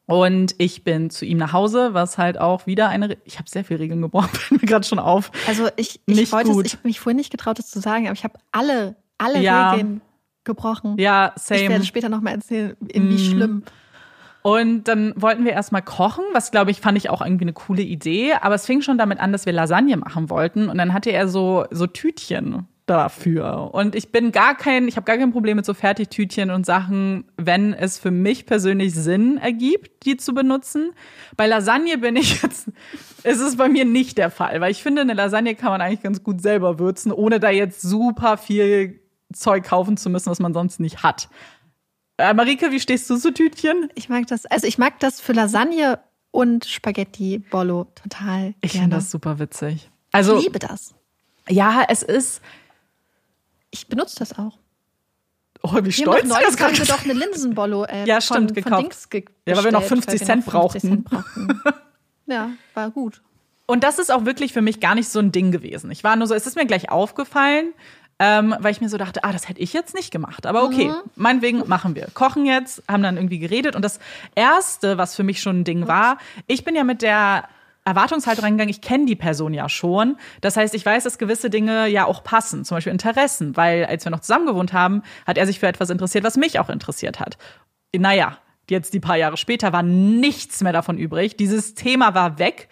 Und ich bin zu ihm nach Hause, was halt auch wieder eine. Ich habe sehr viele Regeln gebrochen, fällt mir gerade schon auf. Also ich, ich Nicht wollte es, gut. ich habe mich vorhin nicht getraut, das zu sagen, aber ich habe alle, alle Ja. Regeln gebrochen. Ja, ich same. werde später nochmal erzählen, in wie Mhm. schlimm. Und dann wollten wir erstmal kochen, was glaube ich fand ich auch irgendwie eine coole Idee. Aber es fing schon damit an, dass wir Lasagne machen wollten. Und dann hatte er so, so Tütchen dafür. Und ich bin gar kein, ich habe gar kein Problem mit so Fertigtütchen und Sachen, wenn es für mich persönlich Sinn ergibt, die zu benutzen. Bei Lasagne bin ich jetzt, ist es bei mir nicht der Fall, weil ich finde, eine Lasagne kann man eigentlich ganz gut selber würzen, ohne da jetzt super viel Zeug kaufen zu müssen, was man sonst nicht hat. Äh, Marike, wie stehst du zu Tütchen? Ich mag das, also ich mag das für Lasagne und Spaghetti Bollo total Ich finde das super witzig. Also, ich liebe das. ja, es ist. Ich benutze das auch. Oh, wie Wir stolz das gerade haben wir doch eine Linsenbollo äh, Ja, stimmt, von, gekauft. von Dings ge Ja, weil wir noch bestellt, 50 weil Cent wir noch 50 Cent brauchten. brauchten. ja, war gut. Und das ist auch wirklich für mich gar nicht so ein Ding gewesen. Ich war nur so, es ist mir gleich aufgefallen, ähm, weil ich mir so dachte, ah, das hätte ich jetzt nicht gemacht. Aber okay, meinetwegen machen wir. Kochen jetzt, haben dann irgendwie geredet. Und das Erste, was für mich schon ein Ding war, ich bin ja mit der Erwartungshaltung reingegangen, ich kenne die Person ja schon. Das heißt, ich weiß, dass gewisse Dinge ja auch passen, zum Beispiel Interessen, weil als wir noch zusammen gewohnt haben, hat er sich für etwas interessiert, was mich auch interessiert hat. Naja, jetzt die paar Jahre später war nichts mehr davon übrig. Dieses Thema war weg,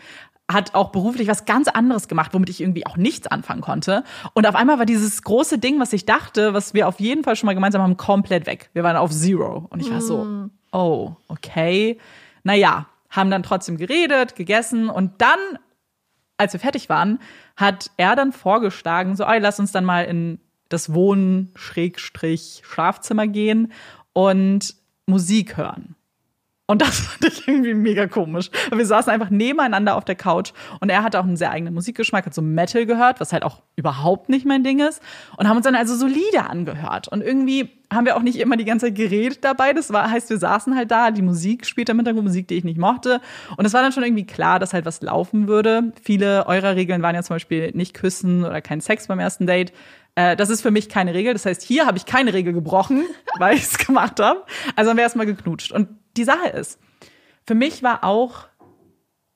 hat auch beruflich was ganz anderes gemacht, womit ich irgendwie auch nichts anfangen konnte. Und auf einmal war dieses große Ding, was ich dachte, was wir auf jeden Fall schon mal gemeinsam haben, komplett weg. Wir waren auf Zero. Und ich war so, oh, okay. Naja, haben dann trotzdem geredet, gegessen und dann, als wir fertig waren, hat er dann vorgeschlagen, so, ey, lass uns dann mal in das Wohnen, Schrägstrich, Schlafzimmer gehen und Musik hören. Und das fand ich irgendwie mega komisch. Wir saßen einfach nebeneinander auf der Couch und er hatte auch einen sehr eigenen Musikgeschmack, hat so Metal gehört, was halt auch überhaupt nicht mein Ding ist. Und haben uns dann also so Lieder angehört. Und irgendwie haben wir auch nicht immer die ganze Zeit geredet dabei. Das war, heißt, wir saßen halt da, die Musik spielte im Hintergrund, Musik, die ich nicht mochte. Und es war dann schon irgendwie klar, dass halt was laufen würde. Viele eurer Regeln waren ja zum Beispiel nicht küssen oder kein Sex beim ersten Date. Äh, das ist für mich keine Regel. Das heißt, hier habe ich keine Regel gebrochen, weil ich es gemacht habe. Also haben wir erstmal geknutscht. Und die Sache ist, für mich war auch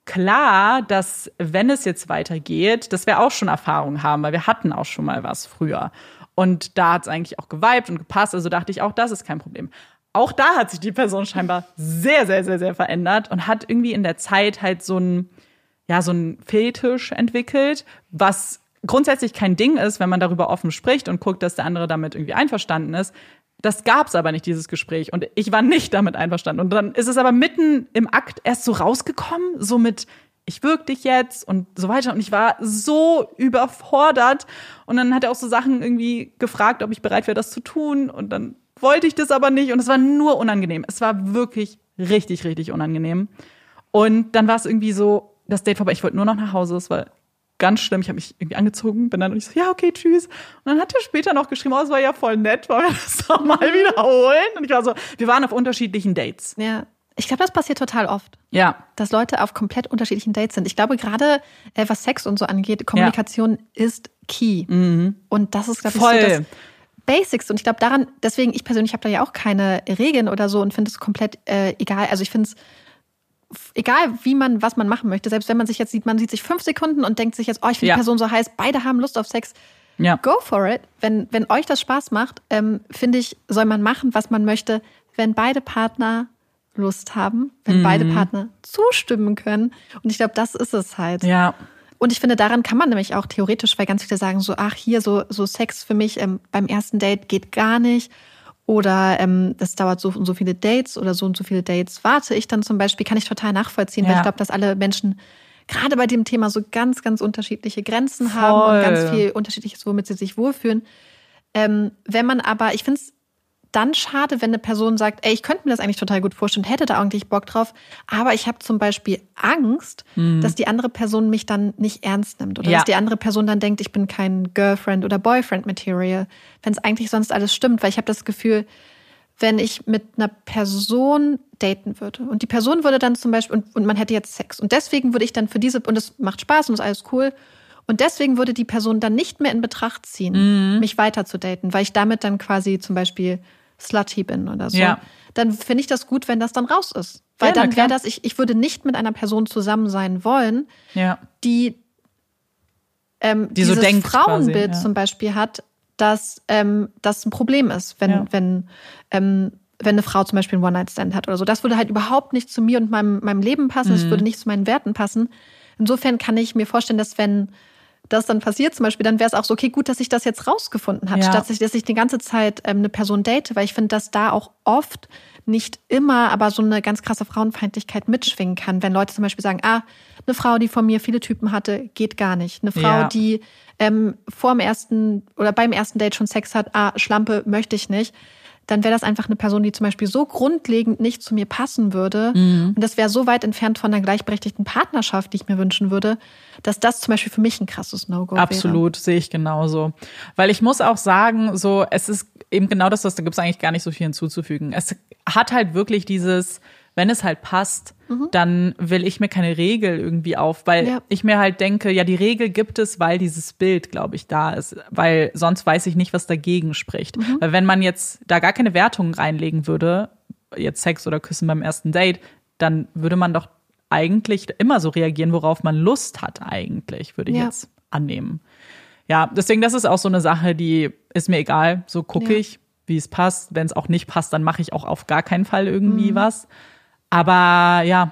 klar, dass wenn es jetzt weitergeht, dass wir auch schon Erfahrung haben, weil wir hatten auch schon mal was früher. Und da hat es eigentlich auch geweibt und gepasst. Also dachte ich, auch das ist kein Problem. Auch da hat sich die Person scheinbar sehr, sehr, sehr, sehr verändert und hat irgendwie in der Zeit halt so ein, ja, so ein Fetisch entwickelt, was grundsätzlich kein Ding ist, wenn man darüber offen spricht und guckt, dass der andere damit irgendwie einverstanden ist. Das gab's aber nicht, dieses Gespräch. Und ich war nicht damit einverstanden. Und dann ist es aber mitten im Akt erst so rausgekommen, so mit, ich wirk dich jetzt und so weiter. Und ich war so überfordert. Und dann hat er auch so Sachen irgendwie gefragt, ob ich bereit wäre, das zu tun. Und dann wollte ich das aber nicht. Und es war nur unangenehm. Es war wirklich richtig, richtig unangenehm. Und dann war es irgendwie so, das Date vorbei. Ich wollte nur noch nach Hause. Es war ganz schlimm. Ich habe mich irgendwie angezogen, bin dann und ich so, ja, okay, tschüss. Und dann hat er später noch geschrieben, oh, es war ja voll nett, wollen wir das doch mal wiederholen? Und ich war so, wir waren auf unterschiedlichen Dates. Ja. Ich glaube, das passiert total oft. Ja. Dass Leute auf komplett unterschiedlichen Dates sind. Ich glaube, gerade äh, was Sex und so angeht, Kommunikation ja. ist key. Mhm. Und das ist, glaube ich, Voll. so das Basics. Und ich glaube daran, deswegen, ich persönlich habe da ja auch keine Regeln oder so und finde es komplett äh, egal. Also ich finde es egal wie man, was man machen möchte, selbst wenn man sich jetzt sieht, man sieht sich fünf Sekunden und denkt sich jetzt, oh, ich finde ja. die Person so heiß, beide haben Lust auf Sex. Ja. Go for it. Wenn, wenn euch das Spaß macht, ähm, finde ich, soll man machen, was man möchte, wenn beide Partner Lust haben, wenn mhm. beide Partner zustimmen können. Und ich glaube, das ist es halt. Ja. Und ich finde, daran kann man nämlich auch theoretisch, weil ganz viele sagen so, ach, hier so, so Sex für mich ähm, beim ersten Date geht gar nicht. Oder ähm, das dauert so und so viele Dates oder so und so viele Dates warte ich dann zum Beispiel, kann ich total nachvollziehen, ja. weil ich glaube, dass alle Menschen gerade bei dem Thema so ganz, ganz unterschiedliche Grenzen Voll. haben und ganz viel unterschiedliches, womit sie sich wohlfühlen. Ähm, wenn man aber, ich finde es dann schade, wenn eine Person sagt, ey, ich könnte mir das eigentlich total gut vorstellen, hätte da eigentlich Bock drauf, aber ich habe zum Beispiel Angst, mhm. dass die andere Person mich dann nicht ernst nimmt oder ja. dass die andere Person dann denkt, ich bin kein Girlfriend oder Boyfriend Material, wenn es eigentlich sonst alles stimmt, weil ich habe das Gefühl, wenn ich mit einer Person daten würde und die Person würde dann zum Beispiel und, und man hätte jetzt Sex und deswegen würde ich dann für diese und es macht Spaß und ist alles cool und deswegen würde die Person dann nicht mehr in Betracht ziehen, mhm. mich weiter zu daten, weil ich damit dann quasi zum Beispiel slutty bin oder so. Ja. Dann finde ich das gut, wenn das dann raus ist. Weil ja, dann wäre das, ich, ich würde nicht mit einer Person zusammen sein wollen, ja. die, ähm, die dieses so denkt Frauenbild quasi, zum Beispiel hat, dass ähm, das ein Problem ist, wenn, wenn, ähm, wenn eine Frau zum Beispiel einen One-Night-Stand hat oder so. Das würde halt überhaupt nicht zu mir und meinem, meinem Leben passen, mhm. würde nicht zu meinen Werten passen. Insofern kann ich mir vorstellen, dass wenn das dann passiert zum Beispiel, dann wäre es auch so, okay, gut, dass ich das jetzt rausgefunden habe, ja. statt dass ich die ganze Zeit ähm, eine Person date, weil ich finde, dass da auch oft nicht immer, aber so eine ganz krasse Frauenfeindlichkeit mitschwingen kann. Wenn Leute zum Beispiel sagen, ah, eine Frau, die von mir viele Typen hatte, geht gar nicht. Eine Frau, ja. die ähm, vor dem ersten oder beim ersten Date schon Sex hat, ah, Schlampe möchte ich nicht dann wäre das einfach eine Person, die zum Beispiel so grundlegend nicht zu mir passen würde. Mhm. Und das wäre so weit entfernt von einer gleichberechtigten Partnerschaft, die ich mir wünschen würde, dass das zum Beispiel für mich ein krasses No-Go wäre. Absolut, sehe ich genauso. Weil ich muss auch sagen, so, es ist eben genau das, was da gibt es eigentlich gar nicht so viel hinzuzufügen. Es hat halt wirklich dieses, wenn es halt passt, mhm. dann will ich mir keine Regel irgendwie auf, weil ja. ich mir halt denke, ja, die Regel gibt es, weil dieses Bild, glaube ich, da ist, weil sonst weiß ich nicht, was dagegen spricht. Mhm. Weil wenn man jetzt da gar keine Wertungen reinlegen würde, jetzt Sex oder Küssen beim ersten Date, dann würde man doch eigentlich immer so reagieren, worauf man Lust hat, eigentlich, würde ich ja. jetzt annehmen. Ja, deswegen, das ist auch so eine Sache, die ist mir egal. So gucke ja. ich, wie es passt. Wenn es auch nicht passt, dann mache ich auch auf gar keinen Fall irgendwie mhm. was. Aber ja.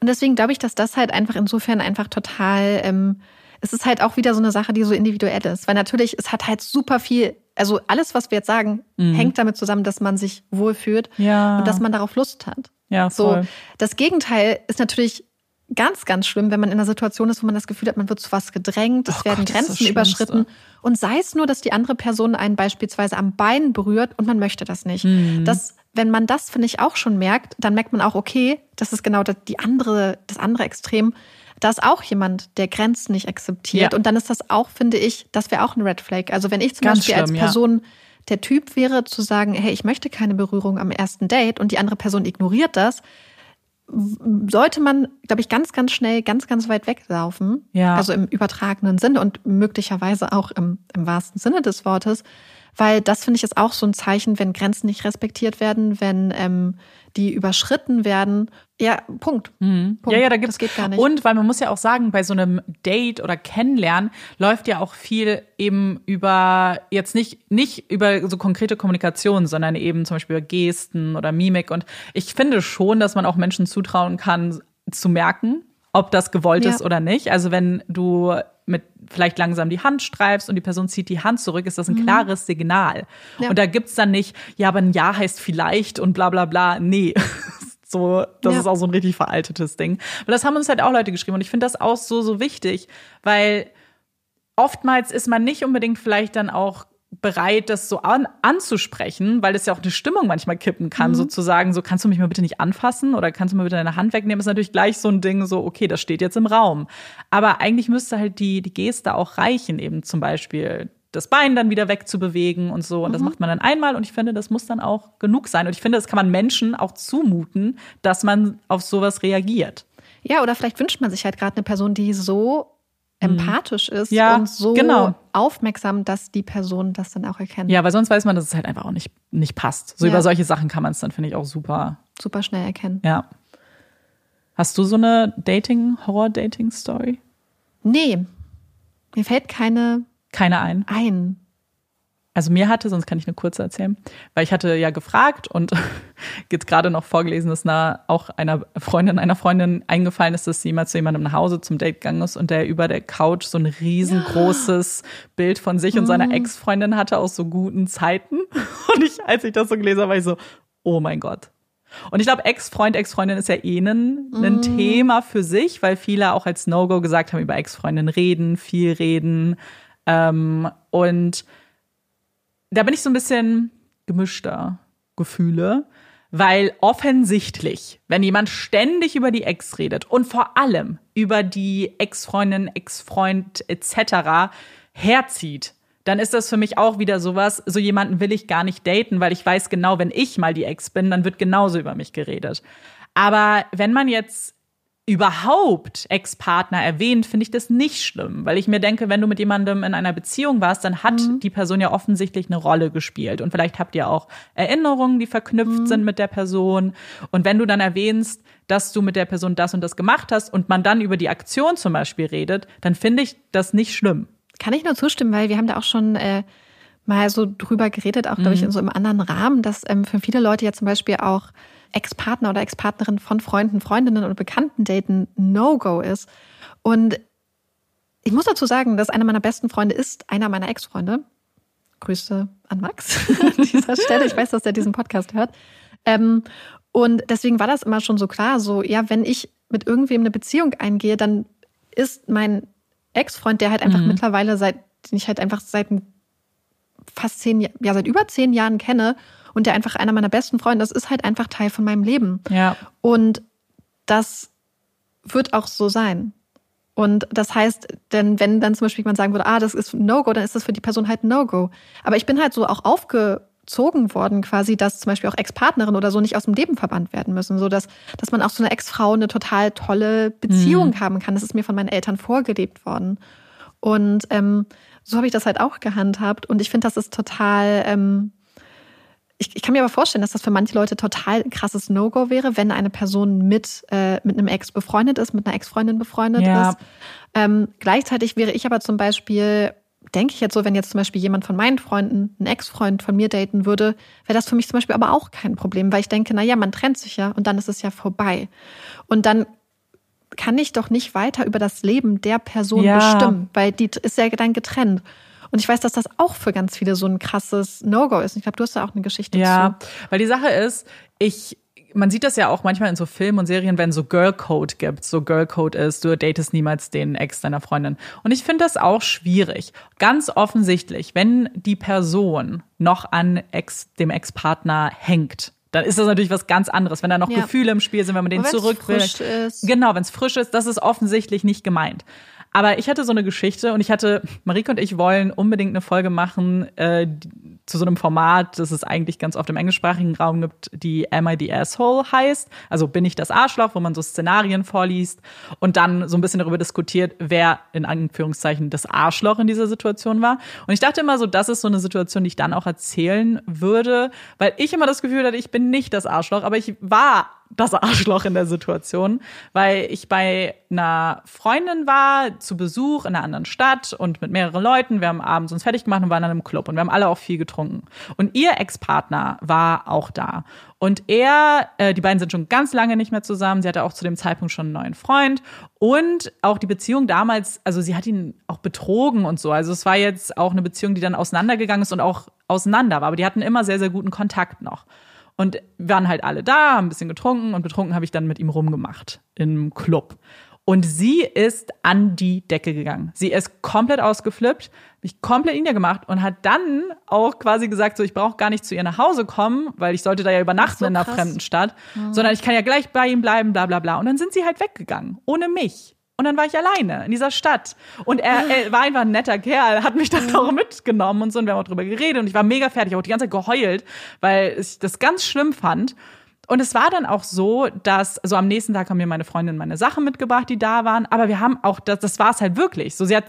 Und deswegen glaube ich, dass das halt einfach insofern einfach total, ähm, es ist halt auch wieder so eine Sache, die so individuell ist. Weil natürlich, es hat halt super viel, also alles, was wir jetzt sagen, mhm. hängt damit zusammen, dass man sich wohlfühlt ja. und dass man darauf Lust hat. Ja, voll. So, das Gegenteil ist natürlich ganz, ganz schlimm, wenn man in einer Situation ist, wo man das Gefühl hat, man wird zu was gedrängt, es oh werden Gott, Grenzen überschritten. Und sei es nur, dass die andere Person einen beispielsweise am Bein berührt und man möchte das nicht. Mhm. Das wenn man das, finde ich, auch schon merkt, dann merkt man auch, okay, das ist genau das, die andere, das andere Extrem. Da ist auch jemand, der Grenzen nicht akzeptiert. Ja. Und dann ist das auch, finde ich, das wäre auch ein Red Flag. Also wenn ich zum Ganz Beispiel schlimm, als Person ja. der Typ wäre, zu sagen, hey, ich möchte keine Berührung am ersten Date und die andere Person ignoriert das, sollte man, glaube ich, ganz, ganz schnell, ganz, ganz weit weglaufen. Ja. Also im übertragenen Sinne und möglicherweise auch im, im wahrsten Sinne des Wortes. Weil das finde ich ist auch so ein Zeichen, wenn Grenzen nicht respektiert werden, wenn ähm, die überschritten werden. Ja, Punkt. Mhm. Punkt. Ja, ja, da gibt's. Das geht gar nicht. Und weil man muss ja auch sagen, bei so einem Date oder Kennenlernen läuft ja auch viel eben über jetzt nicht nicht über so konkrete Kommunikation, sondern eben zum Beispiel über Gesten oder Mimik. Und ich finde schon, dass man auch Menschen zutrauen kann, zu merken, ob das gewollt ja. ist oder nicht. Also wenn du mit vielleicht langsam die Hand streifst und die Person zieht die Hand zurück, ist das ein mhm. klares Signal. Ja. Und da gibt's dann nicht, ja, aber ein Ja heißt vielleicht und bla bla bla. Nee. So, das ja. ist auch so ein richtig veraltetes Ding. Aber das haben uns halt auch Leute geschrieben und ich finde das auch so, so wichtig, weil oftmals ist man nicht unbedingt vielleicht dann auch bereit, das so an, anzusprechen, weil es ja auch eine Stimmung manchmal kippen kann, mhm. sozusagen, so kannst du mich mal bitte nicht anfassen oder kannst du mal bitte deine Hand wegnehmen, ist natürlich gleich so ein Ding, so, okay, das steht jetzt im Raum. Aber eigentlich müsste halt die, die Geste auch reichen, eben zum Beispiel das Bein dann wieder wegzubewegen und so. Und das macht man dann einmal und ich finde, das muss dann auch genug sein. Und ich finde, das kann man Menschen auch zumuten, dass man auf sowas reagiert. Ja, oder vielleicht wünscht man sich halt gerade eine Person, die so empathisch ist Ja, und so genau. aufmerksam, dass die Person das dann auch erkennt. Ja, weil sonst weiß man, dass es halt einfach auch nicht, nicht passt. So Ja. über solche Sachen kann man es dann, finde ich, auch super. Super schnell erkennen. Ja. Hast du so eine Dating, Horror-Dating-Story? Nee, mir fällt keine Keine ein. ein. Also mir hatte, sonst kann ich eine kurze erzählen, weil ich hatte ja gefragt und jetzt gerade noch vorgelesen, dass na, auch einer Freundin einer Freundin eingefallen ist, dass sie mal zu jemandem nach Hause zum Date gegangen ist und der über der Couch so ein riesengroßes Bild von sich und seiner Ex-Freundin hatte aus so guten Zeiten. Und ich, als ich das so gelesen habe, war ich so, oh mein Gott. Und ich glaube, Ex-Freund, Ex-Freundin ist ja eh ein, ein Thema für sich, weil viele auch als No-Go gesagt haben, über Ex-Freundin reden, viel reden. Ähm, und da bin ich so ein bisschen gemischter Gefühle, weil offensichtlich, wenn jemand ständig über die Ex redet und vor allem über die Ex-Freundin, Ex-Freund etc. herzieht, dann ist das für mich auch wieder sowas, so jemanden will ich gar nicht daten, weil ich weiß genau, wenn ich mal die Ex bin, dann wird genauso über mich geredet. Aber wenn man jetzt überhaupt Ex-Partner erwähnt, finde ich das nicht schlimm, weil ich mir denke, wenn du mit jemandem in einer Beziehung warst, dann hat die Person ja offensichtlich eine Rolle gespielt. Und vielleicht habt ihr auch Erinnerungen, die verknüpft sind mit der Person. Und wenn du dann erwähnst, dass du mit der Person das und das gemacht hast und man dann über die Aktion zum Beispiel redet, dann finde ich das nicht schlimm. Kann ich nur zustimmen, weil wir haben da auch schon äh, mal so drüber geredet, auch glaube ich in so einem anderen Rahmen, dass ähm, für viele Leute ja zum Beispiel auch Ex-Partner oder Ex-Partnerin von Freunden, Freundinnen oder Bekannten daten No-Go ist. Und ich muss dazu sagen, dass einer meiner besten Freunde ist einer meiner Ex-Freunde. Grüße an Max an dieser Stelle. Ich weiß, dass er diesen Podcast hört. Ähm, und deswegen war das immer schon so klar, so, ja, wenn ich mit irgendwem eine Beziehung eingehe, dann ist mein Ex-Freund, der halt einfach mittlerweile seit, den ich halt einfach seit fast zehn, ja, seit über zehn Jahren kenne und der einfach einer meiner besten Freunde ist, ist halt einfach Teil von meinem Leben. Ja. Und das wird auch so sein. Und das heißt, denn wenn dann zum Beispiel jemand sagen würde, ah, das ist No-Go, dann ist das für die Person halt No-Go. Aber ich bin halt so auch aufgezogen worden quasi, dass zum Beispiel auch Ex-Partnerin oder so nicht aus dem Leben verbannt werden müssen, so dass, dass man auch so eine Ex-Frau eine total tolle Beziehung haben kann. Das ist mir von meinen Eltern vorgelebt worden. Und ähm, so habe ich das halt auch gehandhabt. Und ich finde, das ist total, ähm, ich, ich kann mir aber vorstellen, dass das für manche Leute total ein krasses No-Go wäre, wenn eine Person mit, äh, mit einem Ex befreundet ist, mit einer Ex-Freundin befreundet Ja. ist. Ähm, gleichzeitig wäre ich aber zum Beispiel, denke ich jetzt so, wenn jetzt zum Beispiel jemand von meinen Freunden einen Ex-Freund von mir daten würde, wäre das für mich zum Beispiel aber auch kein Problem, weil ich denke, na ja, man trennt sich ja und dann ist es ja vorbei. Und dann kann ich doch nicht weiter über das Leben der Person Ja. bestimmen, weil die ist ja dann getrennt. Und ich weiß, dass das auch für ganz viele so ein krasses No-Go ist. Ich glaube, du hast da auch eine Geschichte Ja, zu. weil die Sache ist, ich, man sieht das ja auch manchmal in so Filmen und Serien, wenn so Girl Code gibt. So Girl Code ist, du datest niemals den Ex deiner Freundin. Und ich finde das auch schwierig. Ganz offensichtlich, wenn die Person noch an Ex, dem Ex-Partner hängt, dann ist das natürlich was ganz anderes. Wenn da noch Ja. Gefühle im Spiel sind, wenn man den zurück will. frisch ist. Genau, wenn es frisch ist, das ist offensichtlich nicht gemeint. Aber ich hatte so eine Geschichte und ich hatte, Marike und ich wollen unbedingt eine Folge machen äh, zu so einem Format, das es eigentlich ganz oft im englischsprachigen Raum gibt, die Am I the Asshole heißt. Also bin ich das Arschloch, wo man so Szenarien vorliest und dann so ein bisschen darüber diskutiert, wer in Anführungszeichen das Arschloch in dieser Situation war. Und ich dachte immer so, das ist so eine Situation, die ich dann auch erzählen würde, weil ich immer das Gefühl hatte, ich bin nicht das Arschloch, aber ich war das Arschloch in der Situation, weil ich bei einer Freundin war, zu Besuch in einer anderen Stadt und mit mehreren Leuten. Wir haben abends uns fertig gemacht und waren dann im Club und wir haben alle auch viel getrunken. Und ihr Ex-Partner war auch da. Und er, äh, die beiden sind schon ganz lange nicht mehr zusammen. Sie hatte auch zu dem Zeitpunkt schon einen neuen Freund. Und auch die Beziehung damals, also sie hat ihn auch betrogen und so. Also es war jetzt auch eine Beziehung, die dann auseinandergegangen ist und auch auseinander war. Aber die hatten immer sehr, sehr guten Kontakt noch. Und wir waren halt alle da, haben ein bisschen getrunken und betrunken habe ich dann mit ihm rumgemacht im Club. Und sie ist an die Decke gegangen. Sie ist komplett ausgeflippt, mich komplett niedergemacht und hat dann auch quasi gesagt, so ich brauche gar nicht zu ihr nach Hause kommen, weil ich sollte da ja übernachten so, in einer fremden Stadt, sondern ich kann ja gleich bei ihm bleiben, bla bla bla. Und dann sind sie halt weggegangen, ohne mich. Und dann war ich alleine in dieser Stadt. Und er, er war einfach ein netter Kerl, hat mich dann auch mitgenommen und so. Und wir haben auch drüber geredet. Und ich war mega fertig, auch die ganze Zeit geheult, weil ich das ganz schlimm fand. Und es war dann auch so, dass, also am nächsten Tag haben mir meine Freundin meine Sachen mitgebracht, die da waren. Aber wir haben auch, das, das war es halt wirklich. So, sie hat,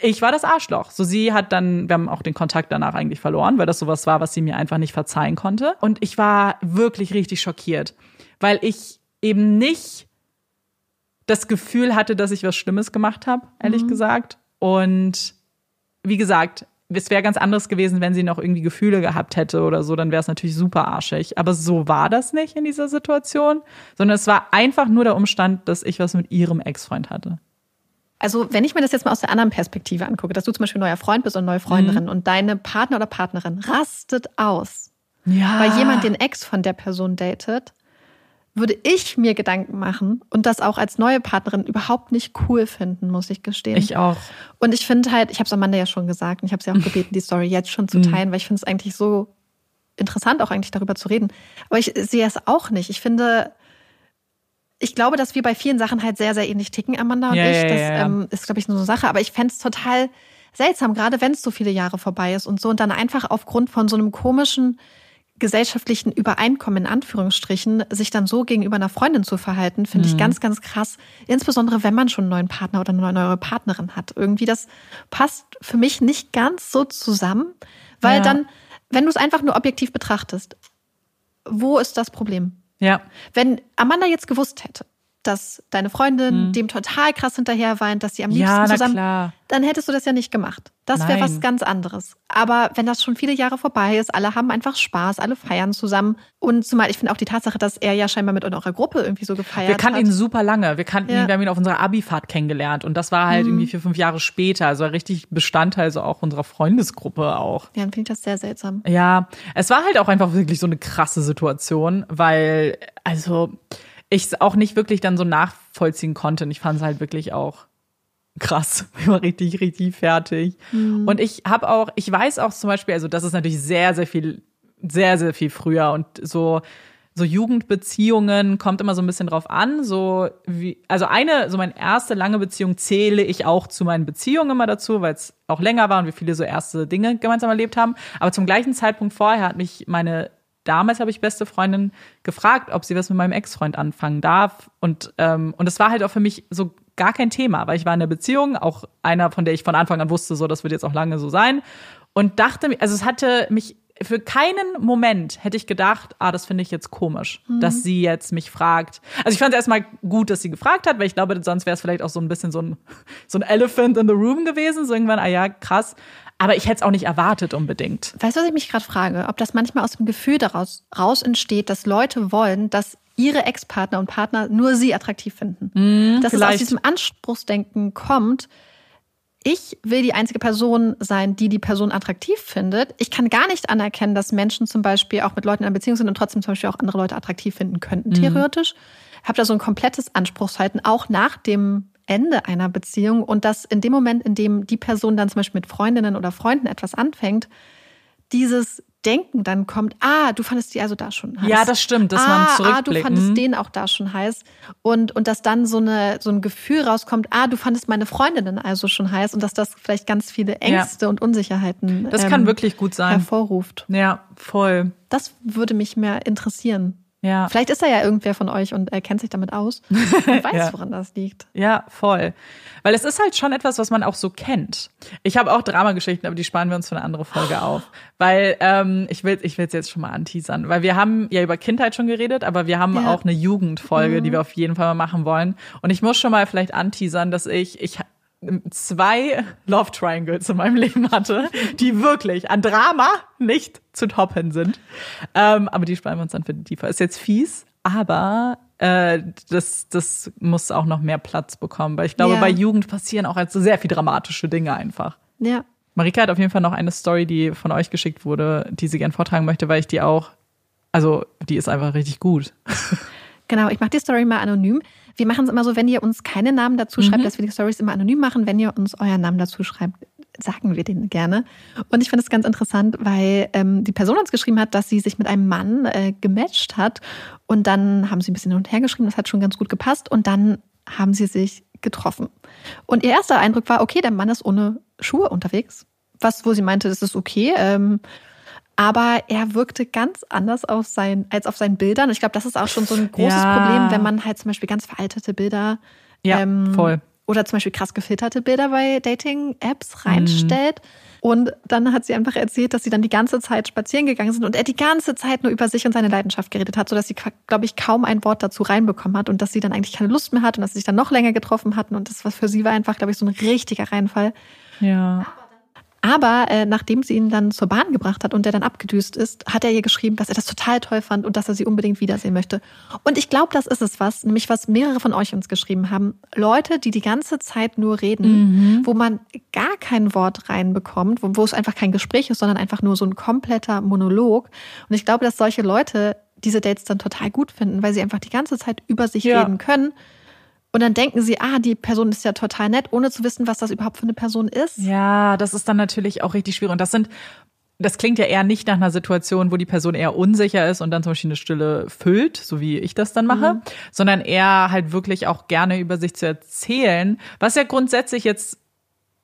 ich war das Arschloch. So, sie hat dann, wir haben auch den Kontakt danach eigentlich verloren, weil das sowas war, was sie mir einfach nicht verzeihen konnte. Und ich war wirklich richtig schockiert, weil ich eben nicht das Gefühl hatte, dass ich was Schlimmes gemacht habe, ehrlich mhm. gesagt. Und wie gesagt, es wäre ganz anderes gewesen, wenn sie noch irgendwie Gefühle gehabt hätte oder so, dann wäre es natürlich super arschig. Aber so war das nicht in dieser Situation, sondern es war einfach nur der Umstand, dass ich was mit ihrem Ex-Freund hatte. Also, wenn ich mir das jetzt mal aus der anderen Perspektive angucke, dass du zum Beispiel neuer Freund bist und neue Freundin mhm. und deine Partner oder Partnerin rastet aus, ja. weil jemand den Ex von der Person datet, würde ich mir Gedanken machen und das auch als neue Partnerin überhaupt nicht cool finden, muss ich gestehen. Ich auch. Und ich finde halt, ich habe es Amanda ja schon gesagt und ich habe sie auch gebeten, die Story jetzt schon zu mhm. teilen, weil ich finde es eigentlich so interessant, auch eigentlich darüber zu reden. Aber ich sehe es auch nicht. Ich finde, ich glaube, dass wir bei vielen Sachen halt sehr, sehr ähnlich ticken, Amanda und ja, ich. Das ja, ja. Ähm, ist, glaube ich, so eine Sache. Aber ich fände es total seltsam, gerade wenn es so viele Jahre vorbei ist und so und dann einfach aufgrund von so einem komischen gesellschaftlichen Übereinkommen in Anführungsstrichen, sich dann so gegenüber einer Freundin zu verhalten, finde mhm. ich ganz, ganz krass. Insbesondere, wenn man schon einen neuen Partner oder eine neue Partnerin hat. Irgendwie, das passt für mich nicht ganz so zusammen, weil ja. dann, wenn du es einfach nur objektiv betrachtest, wo ist das Problem? Ja. Wenn Amanda jetzt gewusst hätte, dass deine Freundin mhm. dem total krass hinterher weint, dass sie am liebsten ja, zusammen, klar. dann hättest du das ja nicht gemacht. Das wäre was ganz anderes. Aber wenn das schon viele Jahre vorbei ist, alle haben einfach Spaß, alle feiern zusammen und zumal ich finde auch die Tatsache, dass er ja scheinbar mit eurer Gruppe irgendwie so gefeiert hat. Wir kannten hat. ihn super lange. Wir kannten ja. ihn, wir haben ihn auf unserer Abifahrt kennengelernt und das war halt mhm. irgendwie vier, fünf Jahre später, also richtig Bestandteil so auch unserer Freundesgruppe auch. Ja, dann finde ich das sehr seltsam. Ja, es war halt auch einfach wirklich so eine krasse Situation, weil also ich es auch nicht wirklich dann so nachvollziehen konnte. Und ich fand es halt wirklich auch krass. Ich war richtig, richtig fertig. Mhm. Und ich habe auch, ich weiß auch zum Beispiel, also das ist natürlich sehr, sehr viel, sehr, sehr viel früher und so, so Jugendbeziehungen kommt immer so ein bisschen drauf an. So wie, also eine, so meine erste lange Beziehung zähle ich auch zu meinen Beziehungen immer dazu, weil es auch länger war und wir viele so erste Dinge gemeinsam erlebt haben. Aber zum gleichen Zeitpunkt vorher hat mich meine damals habe ich beste Freundin gefragt, ob sie was mit meinem Ex-Freund anfangen darf. Und, ähm, und es war halt auch für mich so gar kein Thema, weil ich war in der Beziehung, auch einer, von der ich von Anfang an wusste, so, das wird jetzt auch lange so sein. Und dachte mir, also es hatte mich für keinen Moment hätte ich gedacht, ah, das finde ich jetzt komisch, mhm. dass sie jetzt mich fragt. Also ich fand es erstmal gut, dass sie gefragt hat, weil ich glaube, sonst wäre es vielleicht auch so ein bisschen so ein, so ein Elephant in the room gewesen. So irgendwann, ah ja, krass. Aber ich hätte es auch nicht erwartet unbedingt. Weißt du, was ich mich gerade frage? Ob das manchmal aus dem Gefühl daraus raus entsteht, dass Leute wollen, dass ihre Ex-Partner und Partner nur sie attraktiv finden. Mm, dass vielleicht. es aus diesem Anspruchsdenken kommt, ich will die einzige Person sein, die die Person attraktiv findet. Ich kann gar nicht anerkennen, dass Menschen zum Beispiel auch mit Leuten in einer Beziehung sind und trotzdem zum Beispiel auch andere Leute attraktiv finden könnten, mhm. theoretisch. Habe da so ein komplettes Anspruchshalten, auch nach dem Ende einer Beziehung und dass in dem Moment, in dem die Person dann zum Beispiel mit Freundinnen oder Freunden etwas anfängt, dieses Denken dann kommt, ah, du fandest die also da schon heiß. Ja, das stimmt, dass ah, man zurückblickt. Ah, du fandest mhm. den auch da schon heiß. Und, und dass dann so, eine, so ein Gefühl rauskommt, ah, du fandest meine Freundinnen also schon heiß und dass das vielleicht ganz viele Ängste ja. und Unsicherheiten Das kann ähm, wirklich gut sein. hervorruft. Ja, voll. Das würde mich mehr interessieren. Ja. Vielleicht ist da ja irgendwer von euch und er kennt sich damit aus und weiß, ja. woran das liegt. Ja, voll. Weil es ist halt schon etwas, was man auch so kennt. Ich habe auch Dramageschichten, aber die sparen wir uns für eine andere Folge auf. Weil ähm, ich will ich will's jetzt schon mal anteasern. Weil wir haben ja über Kindheit schon geredet, aber wir haben ja. auch eine Jugendfolge, mhm. die wir auf jeden Fall mal machen wollen. Und ich muss schon mal vielleicht anteasern, dass ich, ich zwei Love Triangles in meinem Leben hatte, die wirklich an Drama nicht zu toppen sind. Ähm, aber die sparen wir uns dann für die tiefer. Ist jetzt fies, aber äh, das, das muss auch noch mehr Platz bekommen, weil ich glaube, ja. bei Jugend passieren auch also sehr viel dramatische Dinge einfach. Ja. Marika hat auf jeden Fall noch eine Story, die von euch geschickt wurde, die sie gern vortragen möchte, weil ich die auch, also die ist einfach richtig gut. Genau, ich mache die Story mal anonym. Wir machen es immer so, wenn ihr uns keine Namen dazu schreibt, mhm. dass wir die Stories immer anonym machen. Wenn ihr uns euren Namen dazu schreibt, sagen wir den gerne. Und ich finde es ganz interessant, weil ähm, die Person uns geschrieben hat, dass sie sich mit einem Mann äh, gematcht hat. Und dann haben sie ein bisschen hin und her geschrieben, das hat schon ganz gut gepasst. Und dann haben sie sich getroffen. Und ihr erster Eindruck war, okay, der Mann ist ohne Schuhe unterwegs. Was, wo sie meinte, das ist okay. Ähm, aber er wirkte ganz anders auf sein, als auf seinen Bildern. Ich glaube, das ist auch schon so ein großes Ja. Problem, wenn man halt zum Beispiel ganz veraltete Bilder Ja, ähm, voll. oder zum Beispiel krass gefilterte Bilder bei Mhm. Dating-Apps reinstellt. Und dann hat sie einfach erzählt, dass sie dann die ganze Zeit spazieren gegangen sind und er die ganze Zeit nur über sich und seine Leidenschaft geredet hat, sodass sie, glaube ich, kaum ein Wort dazu reinbekommen hat und dass sie dann eigentlich keine Lust mehr hat und dass sie sich dann noch länger getroffen hatten. Und das war für sie war einfach, glaube ich, so ein richtiger Reinfall. Ja. Aber äh, nachdem sie ihn dann zur Bahn gebracht hat und der dann abgedüst ist, hat er ihr geschrieben, dass er das total toll fand und dass er sie unbedingt wiedersehen möchte. Und ich glaube, das ist es was, nämlich was mehrere von euch uns geschrieben haben. Leute, die die ganze Zeit nur reden, wo man gar kein Wort reinbekommt, wo, wo es einfach kein Gespräch ist, sondern einfach nur so ein kompletter Monolog. Und ich glaube, dass solche Leute diese Dates dann total gut finden, weil sie einfach die ganze Zeit über sich Ja. reden können. Und dann denken sie, ah, die Person ist ja total nett, ohne zu wissen, was das überhaupt für eine Person ist. Ja, das ist dann natürlich auch richtig schwierig. Und das sind, das klingt ja eher nicht nach einer Situation, wo die Person eher unsicher ist und dann zum Beispiel eine Stille füllt, so wie ich das dann mache, sondern eher halt wirklich auch gerne über sich zu erzählen, was ja grundsätzlich jetzt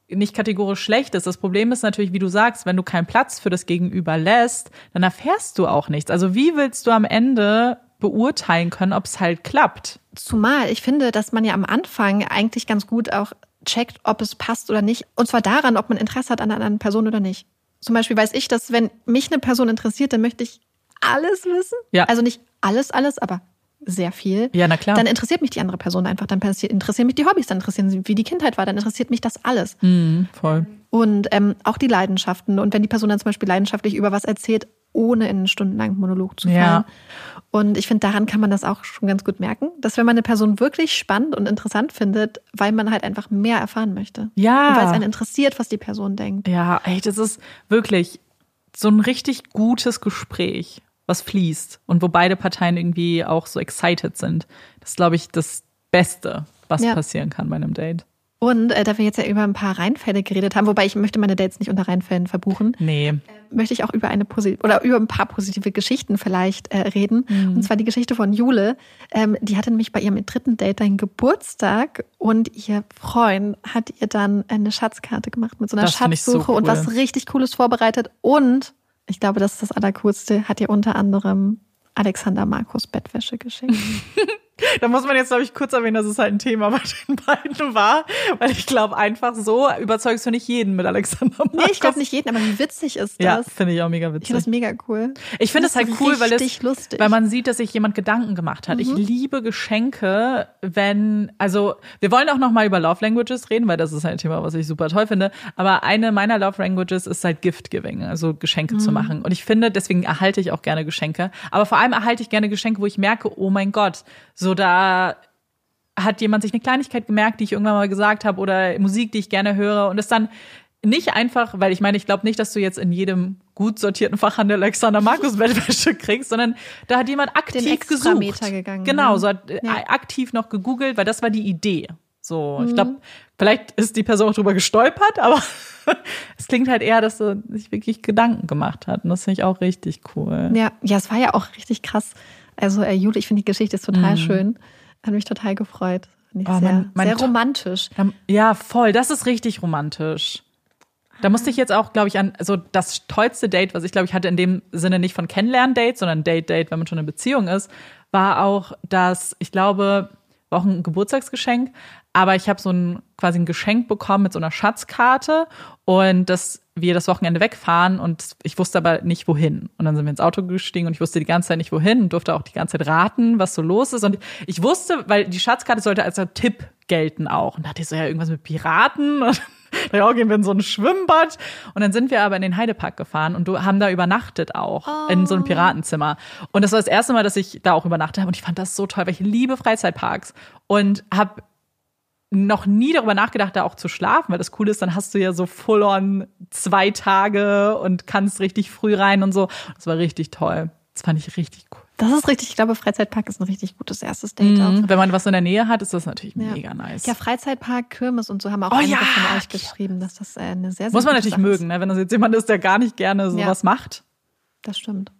nicht kategorisch schlecht ist. Das Problem ist natürlich, wie du sagst, wenn du keinen Platz für das Gegenüber lässt, dann erfährst du auch nichts. Also wie willst du am Ende beurteilen können, ob es halt klappt? Zumal ich finde, dass man ja am Anfang eigentlich ganz gut auch checkt, ob es passt oder nicht. Und zwar daran, ob man Interesse hat an einer anderen Person oder nicht. Zum Beispiel weiß ich, dass wenn mich eine Person interessiert, dann möchte ich alles wissen. Ja. Also nicht alles, alles, aber sehr viel. Ja, na klar. Dann interessiert mich die andere Person einfach. Dann interessieren mich die Hobbys, dann interessieren sie, wie die Kindheit war, dann interessiert mich das alles. Mhm, voll. Und ähm, auch die Leidenschaften. Und wenn die Person dann zum Beispiel leidenschaftlich über was erzählt, ohne in einen stundenlangen Monolog zu fallen. Ja. Und ich finde, daran kann man das auch schon ganz gut merken, dass wenn man eine Person wirklich spannend und interessant findet, weil man halt einfach mehr erfahren möchte. Ja. Und weil es einen interessiert, was die Person denkt. Ja, ey, das ist wirklich so ein richtig gutes Gespräch, was fließt und wo beide Parteien irgendwie auch so excited sind. Das ist, glaube ich, das Beste, was Ja. passieren kann bei einem Date. Und äh, da wir jetzt ja über ein paar Reinfälle geredet haben, wobei ich möchte meine Dates nicht unter Reinfällen verbuchen, Nee. möchte ich auch über eine posi oder über ein paar positive Geschichten vielleicht äh, reden. Und zwar die Geschichte von Jule. Ähm, die hatte nämlich bei ihrem dritten Date einen Geburtstag und ihr Freund hat ihr dann eine Schatzkarte gemacht mit so einer Das ich so Schatzsuche und cool. was richtig Cooles vorbereitet. Und ich glaube, das ist das Allercoolste, hat ihr unter anderem Alexander Markus Bettwäsche geschenkt. Da muss man jetzt, glaube ich, kurz erwähnen, dass es halt ein Thema bei den beiden war, weil ich glaube, einfach so überzeugst du nicht jeden mit Alexander Markus. nee, ich glaube nicht jeden, aber wie witzig ist Ja, das? finde ich auch mega Ich witzig. finde das mega cool. Ich finde es halt cool, weil es, lustig. weil man sieht, dass sich jemand Gedanken gemacht hat. Ich liebe Geschenke, wenn, also wir wollen auch noch mal über Love Languages reden, weil das ist ein Thema, was ich super toll finde. Aber eine meiner Love Languages ist halt Gift Giving, also Geschenke zu machen. Und ich finde, deswegen erhalte ich auch gerne Geschenke. Aber vor allem erhalte ich gerne Geschenke, wo ich merke, oh mein Gott, so da hat jemand sich eine Kleinigkeit gemerkt, die ich irgendwann mal gesagt habe oder Musik, die ich gerne höre und es dann nicht einfach, weil ich meine, ich glaube nicht, dass du jetzt in jedem gut sortierten Fachhandel Alexander Markus Bettwäsche kriegst, sondern da hat jemand aktiv Extrameter gesucht. gegangen, Genau, ne? so hat äh, Ja. aktiv noch gegoogelt, weil das war die Idee. So, Mhm. ich glaube, vielleicht ist die Person auch drüber gestolpert, aber es klingt halt eher, dass er sich wirklich Gedanken gemacht hat. Und das finde ich auch richtig cool. Ja, ja, es war ja auch richtig krass. Also äh, Jule, ich finde die Geschichte ist total schön. Hat mich total gefreut. Mhm. Oh, sehr, mein- mein sehr romantisch. Ja, voll. Das ist richtig romantisch. Da musste ich jetzt auch, glaube ich, an so das tollste Date, was ich glaube ich hatte in dem Sinne nicht von Kennenlernen-Date, sondern Date-Date, wenn man schon in Beziehung ist, war auch, dass ich glaube, war auch ein Geburtstagsgeschenk, aber ich habe so ein quasi ein Geschenk bekommen mit so einer Schatzkarte und dass wir das Wochenende wegfahren und ich wusste aber nicht wohin. Und dann sind wir ins Auto gestiegen und ich wusste die ganze Zeit nicht wohin und durfte auch die ganze Zeit raten, was so los ist. Und ich wusste, weil die Schatzkarte sollte als ein Tipp gelten auch. Und da hatte ich so ja irgendwas mit Piraten. Und dann auch gehen wir in so ein Schwimmbad. Und dann sind wir aber in den Heidepark gefahren und du haben da übernachtet auch in so einem Piratenzimmer. Und das war das erste Mal, dass ich da auch übernachtet habe. Und ich fand das so toll, weil ich liebe Freizeitparks und habe noch nie darüber nachgedacht, da auch zu schlafen, weil das Coole ist, dann hast du ja so full on zwei Tage und kannst richtig früh rein und so. Das war richtig toll. Das fand ich richtig cool. Das ist richtig, ich glaube, Freizeitpark ist ein richtig gutes erstes Date. Mhm. Wenn man was in der Nähe hat, ist das natürlich Ja. mega nice. Ja, Freizeitpark, Kirmes und so haben auch Oh einige ja, von euch geschrieben, dass das äh, eine sehr, sehr Muss man natürlich Sache mögen, ne? wenn das jetzt jemand ist, der gar nicht gerne sowas Ja. macht. Das stimmt.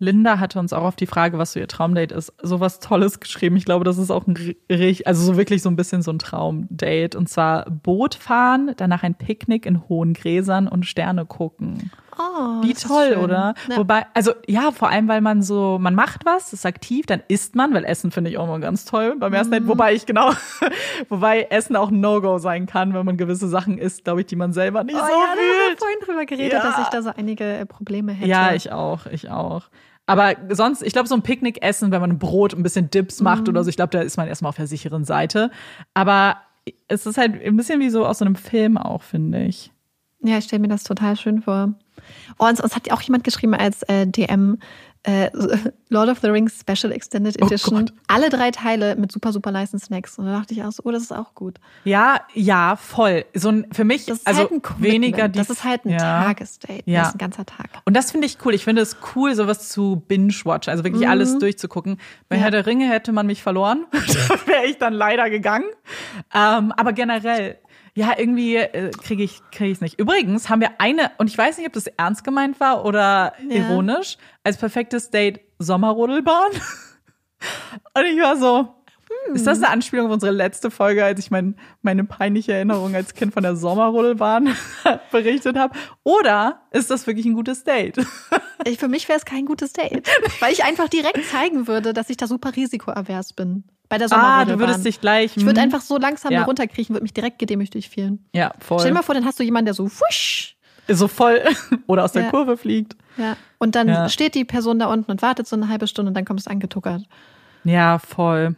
Linda hatte uns auch auf die Frage, was so ihr Traumdate ist, sowas Tolles geschrieben. Ich glaube, das ist auch ein richtig, also so wirklich so ein bisschen so ein Traumdate. Und zwar Boot fahren, danach ein Picknick in hohen Gräsern und Sterne gucken. Oh, Wie toll, oder? Ja. Wobei, also ja, vor allem, weil man so, man macht was, ist aktiv, dann isst man, weil Essen finde ich auch immer ganz toll beim ersten Mhm. Date. Wobei ich genau, wobei Essen auch ein No-Go sein kann, wenn man gewisse Sachen isst, glaube ich, die man selber nicht Oh, so ja, da haben wir fühlt. vorhin drüber geredet, Ja. dass ich da so einige äh, Probleme hätte. Ja, ich auch, ich auch. Aber sonst, ich glaube, so ein Picknick essen, wenn man Brot, ein bisschen Dips macht Mhm. oder so, ich glaube, da ist man erstmal auf der sicheren Seite. Aber es ist halt ein bisschen wie so aus so einem Film auch, finde ich. Ja, ich stelle mir das total schön vor. Oh, und es hat auch jemand geschrieben als äh, DM äh, Lord of the Rings Special Extended Oh Edition. Gott. Alle drei Teile mit super, super nicen Snacks. Und da dachte ich auch so, oh, das ist auch gut. Ja, ja, voll. So ein, für mich, Das ist also halt ein Commitment. weniger die. Das ist halt ein ja. Tagesdate. Ja. Das ist ein ganzer Tag. Und das finde ich cool. Ich finde es cool, sowas zu binge-watchen, also wirklich alles durchzugucken. Bei Mhm. Ja. Herr der Ringe hätte man mich verloren. da wäre ich dann leider gegangen. Ähm, aber generell, ja, irgendwie äh, kriege ich kriege ich es nicht. Übrigens haben wir eine, und ich weiß nicht, ob das ernst gemeint war oder Ja. ironisch, als perfektes Date Sommerrodelbahn. und ich war so, ist das eine Anspielung auf unsere letzte Folge, als ich mein, meine peinliche Erinnerung als Kind von der Sommerrodelbahn berichtet habe? Oder ist das wirklich ein gutes Date? Ich, für mich wäre es kein gutes Date. Weil ich einfach direkt zeigen würde, dass ich da super risikoavers bin. Bei der Ah, Sommerrodelbahn. du würdest dich gleich. ich würde hm. einfach so langsam Ja. da runterkriechen, würde mich direkt gedemütigt fühlen. Ja, voll. Stell dir mal vor, dann hast du jemanden, der so wusch. so voll oder aus der Ja. Kurve fliegt. Ja. Und dann Ja. steht die Person da unten und wartet so eine halbe Stunde und dann kommst du angetuckert. Ja, voll.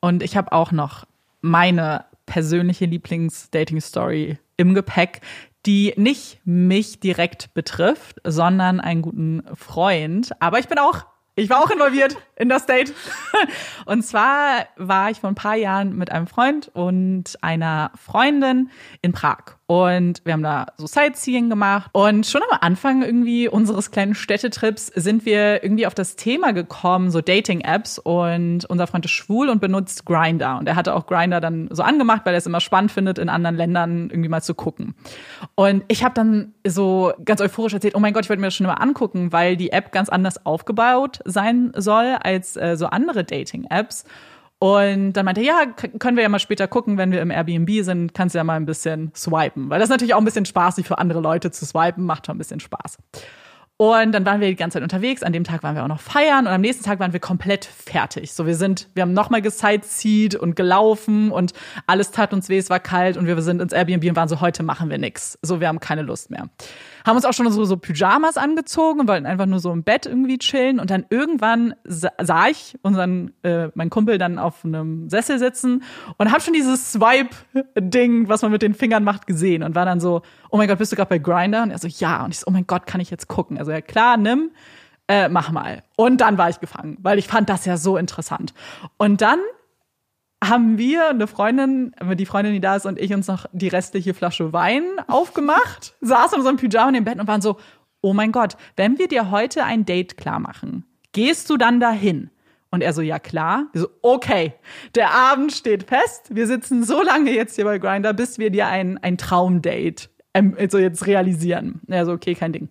Und ich habe auch noch meine persönliche Lieblings-Dating-Story im Gepäck, die nicht mich direkt betrifft, sondern einen guten Freund. Aber ich bin auch, ich war auch involviert in das Date. Und zwar war ich vor ein paar Jahren mit einem Freund und einer Freundin in Prag. Und wir haben da so Sightseeing gemacht. Und schon am Anfang irgendwie unseres kleinen Städtetrips sind wir irgendwie auf das Thema gekommen, so Dating-Apps. Und unser Freund ist schwul und benutzt Grinder. Und er hatte auch Grinder dann so angemacht, weil er es immer spannend findet, in anderen Ländern irgendwie mal zu gucken. Und ich habe dann so ganz euphorisch erzählt, oh mein Gott, ich wollte mir das schon immer angucken, weil die App ganz anders aufgebaut sein soll als äh, so andere Dating-Apps. Und dann meinte er, ja, können wir ja mal später gucken, wenn wir im Airbnb sind, kannst du ja mal ein bisschen swipen. Weil das ist natürlich auch ein bisschen spaßig für andere Leute zu swipen, macht schon ein bisschen Spaß. Und dann waren wir die ganze Zeit unterwegs. An dem Tag waren wir auch noch feiern und am nächsten Tag waren wir komplett fertig. So, wir sind, wir haben nochmal gesightseed und gelaufen und alles tat uns weh, es war kalt und wir sind ins Airbnb und waren so, heute machen wir nix. So, wir haben keine Lust mehr. Haben uns auch schon so, so Pyjamas angezogen und wollten einfach nur so im Bett irgendwie chillen. Und dann irgendwann sa sah ich unseren, äh, meinen Kumpel dann auf einem Sessel sitzen und habe schon dieses Swipe-Ding, was man mit den Fingern macht, gesehen und war dann so, oh mein Gott, bist du gerade bei Grinder? Und er so, ja. Und ich so, oh mein Gott, kann ich jetzt gucken? Also ja, klar, nimm, äh, mach mal. Und dann war ich gefangen, weil ich fand das ja so interessant. Und dann haben wir, eine Freundin, die Freundin, die da ist, und ich uns noch die restliche Flasche Wein aufgemacht, saßen in so einem Pyjama im Bett und waren so, oh mein Gott, wenn wir dir heute ein Date klar machen, gehst du dann dahin? Und er so, ja klar. Wir so, okay, der Abend steht fest. Wir sitzen so lange jetzt hier bei Grinder, bis wir dir ein, ein Traumdate ähm, also jetzt realisieren. Er so, okay, kein Ding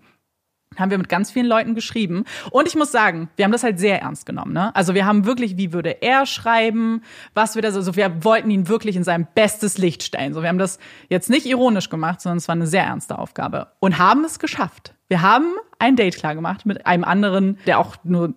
haben wir mit ganz vielen Leuten geschrieben. Und ich muss sagen, wir haben das halt sehr ernst genommen. Ne? Also wir haben wirklich, wie würde er schreiben, was wir das, also wir wollten ihn wirklich in sein bestes Licht stellen. So, wir haben das jetzt nicht ironisch gemacht, sondern es war eine sehr ernste Aufgabe. Und haben es geschafft. Wir haben ein Date klar gemacht mit einem anderen, der auch nur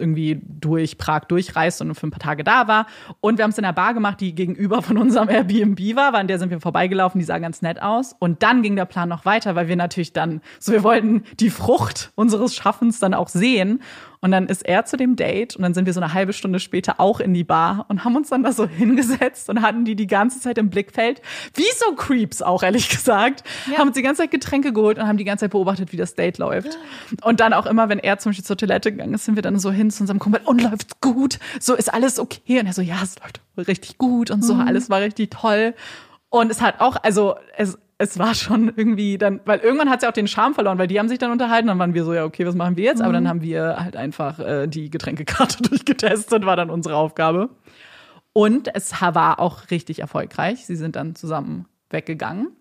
irgendwie durch Prag durchreist und für ein paar Tage da war. Und wir haben es in einer Bar gemacht, die gegenüber von unserem Airbnb war, weil an der sind wir vorbeigelaufen, die sah ganz nett aus. Und dann ging der Plan noch weiter, weil wir natürlich dann, so wir wollten die Frucht unseres Schaffens dann auch sehen. Und dann ist er zu dem Date und dann sind wir so eine halbe Stunde später auch in die Bar und haben uns dann da so hingesetzt und hatten die die ganze Zeit im Blickfeld. Wie so Creeps auch, ehrlich gesagt. Ja. Haben uns die ganze Zeit Getränke geholt und haben die ganze Zeit beobachtet, wie das Date läuft. Und dann auch immer, wenn er zum Beispiel zur Toilette gegangen ist, sind wir dann so hin zu unserem Kumpel und läuft's gut? So, ist alles okay? Und er so, ja, es läuft richtig gut und so, alles war richtig toll. Und es hat auch, also es, es war schon irgendwie dann, weil irgendwann hat sie auch den Charme verloren, weil die haben sich dann unterhalten, dann waren wir so, ja, okay, was machen wir jetzt? Aber dann haben wir halt einfach äh, die Getränkekarte durchgetestet, war dann unsere Aufgabe. Und es war auch richtig erfolgreich. Sie sind dann zusammen weggegangen.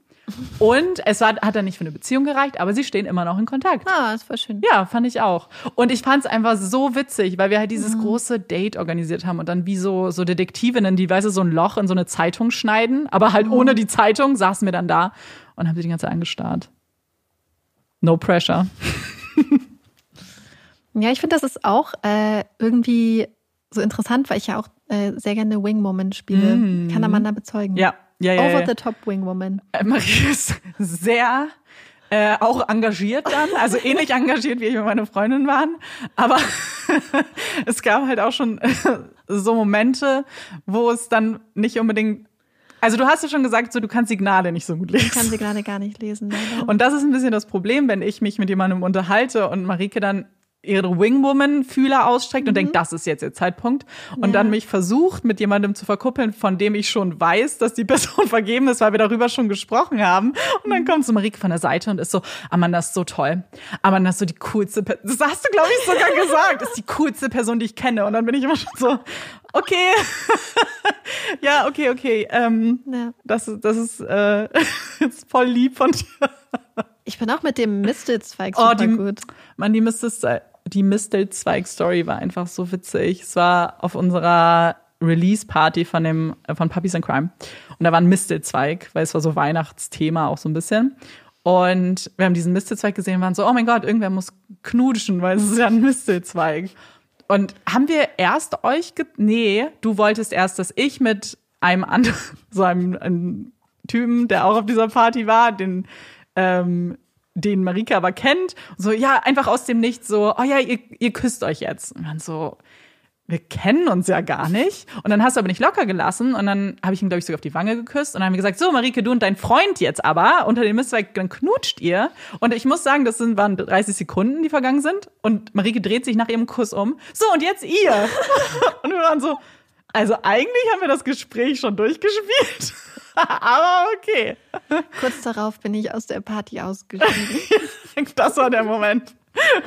Und es war, hat dann nicht für eine Beziehung gereicht, aber sie stehen immer noch in Kontakt. Ah, das war schön. Ja, fand ich auch. Und ich fand es einfach so witzig, weil wir halt dieses große Date organisiert haben und dann wie so, so Detektivinnen, die, weißt du, so ein Loch in so eine Zeitung schneiden, aber halt ohne die Zeitung saßen wir dann da und haben sie die ganze Zeit angestarrt. No pressure. Ja, ich finde, das ist auch äh, irgendwie so interessant, weil ich ja auch äh, sehr gerne Wingwoman spiele. Kann Amanda bezeugen. Ja, ja, ja. Over the top Wingwoman. Äh, Marie ist sehr äh, auch engagiert dann, also ähnlich engagiert, wie ich und meine Freundin waren. Aber es gab halt auch schon so Momente, wo es dann nicht unbedingt. Also du hast ja schon gesagt, so du kannst Signale nicht so gut Ich kann lesen. sie gerade gar nicht lesen. Leider. Und das ist ein bisschen das Problem, wenn ich mich mit jemandem unterhalte und Marike dann ihre Wingwoman-Fühler ausstreckt und denkt, das ist jetzt ihr Zeitpunkt. Und Mhm. Ja. dann mich versucht, mit jemandem zu verkuppeln, von dem ich schon weiß, dass die Person vergeben ist, weil wir darüber schon gesprochen haben. Und Mhm. dann kommt so Marike von der Seite und ist so, Amanda ist so toll. Amanda ist so die coolste Person. Das hast du, glaube ich, sogar gesagt. Ist die coolste Person, die ich kenne. Und dann bin ich immer schon so, okay. ja, okay, okay. Ähm, Ja. das, ist- das ist, äh, ist voll lieb von dir. Ich bin auch mit dem Mistelzweig Oh, super die, gut. Mann, die Mistel, die Mistelzweig-Story war einfach so witzig. Es war auf unserer Release-Party von dem, äh, von Puppies and Crime. Und da war ein Mistelzweig, weil es war so Weihnachtsthema auch so ein bisschen. Und wir haben diesen Mistelzweig gesehen und waren so, oh mein Gott, irgendwer muss knutschen, weil es ist ja ein Mistelzweig. Und haben wir erst euch, ge nee, du wolltest erst, dass ich mit einem anderen, so einem, einem Typen, der auch auf dieser Party war, den, ähm, den Marika aber kennt, so, ja, einfach aus dem Nichts so, oh ja, ihr, ihr küsst euch jetzt. Und dann so, wir kennen uns ja gar nicht. Und dann hast du aber nicht locker gelassen und dann habe ich ihn, glaube ich, sogar auf die Wange geküsst und dann haben wir gesagt, so Marike, du und dein Freund jetzt aber unter dem Mistzweig, dann knutscht ihr. Und ich muss sagen, das sind, waren 30 Sekunden, die vergangen sind und Marike dreht sich nach ihrem Kuss um. So, und jetzt ihr. und wir waren so, also eigentlich haben wir das Gespräch schon durchgespielt. aber okay. Kurz darauf bin ich aus der Party ausgestiegen. Das war der Moment,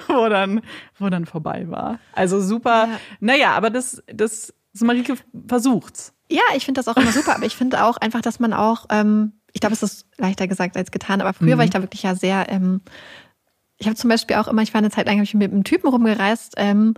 wo dann, wo dann vorbei war. Also super. Ja. Naja, aber das, das, das Marike versucht's. ja, ich finde das auch immer super, aber ich finde auch einfach, dass man auch, ähm, ich glaube, es ist leichter gesagt als getan, aber früher war ich da wirklich ja sehr, ähm, ich habe zum Beispiel auch immer, ich war eine Zeit lang hab ich mit einem Typen rumgereist ähm,